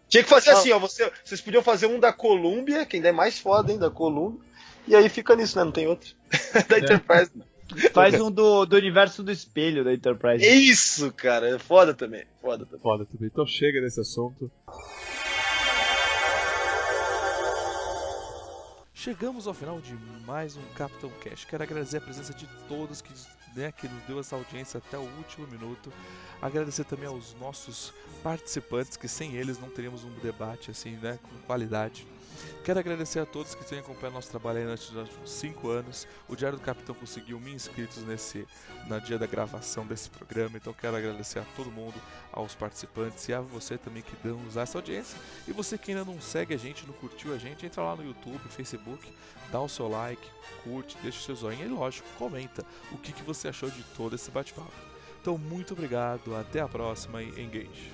Tinha que fazer Não. assim, ó. Você, vocês podiam fazer um da Colômbia, que ainda é mais foda, hein, da Colômbia. E aí fica nisso, né? Não tem outro. (laughs) da Enterprise. não. Faz um do, do universo do espelho da Enterprise. Isso, cara. É foda também. Foda também. Foda também. Então chega desse assunto. Chegamos ao final de mais um Capitão Cash. Quero agradecer a presença de todos que, né, que nos deu essa audiência até o último minuto. Agradecer também aos nossos participantes, que sem eles não teríamos um debate assim, né, com qualidade. Quero agradecer a todos que têm acompanhado nosso trabalho aí nesses últimos 5 anos. O Diário do Capitão conseguiu mil inscritos nesse no dia da gravação desse programa, então quero agradecer a todo mundo, aos participantes e a você também que deu nos essa audiência. E você que ainda não segue a gente, não curtiu a gente, entra lá no YouTube, Facebook, dá o seu like, curte, deixa o seu joinha e, lógico, comenta o que, que você achou de todo esse bate-papo. Então, muito obrigado, até a próxima e engage.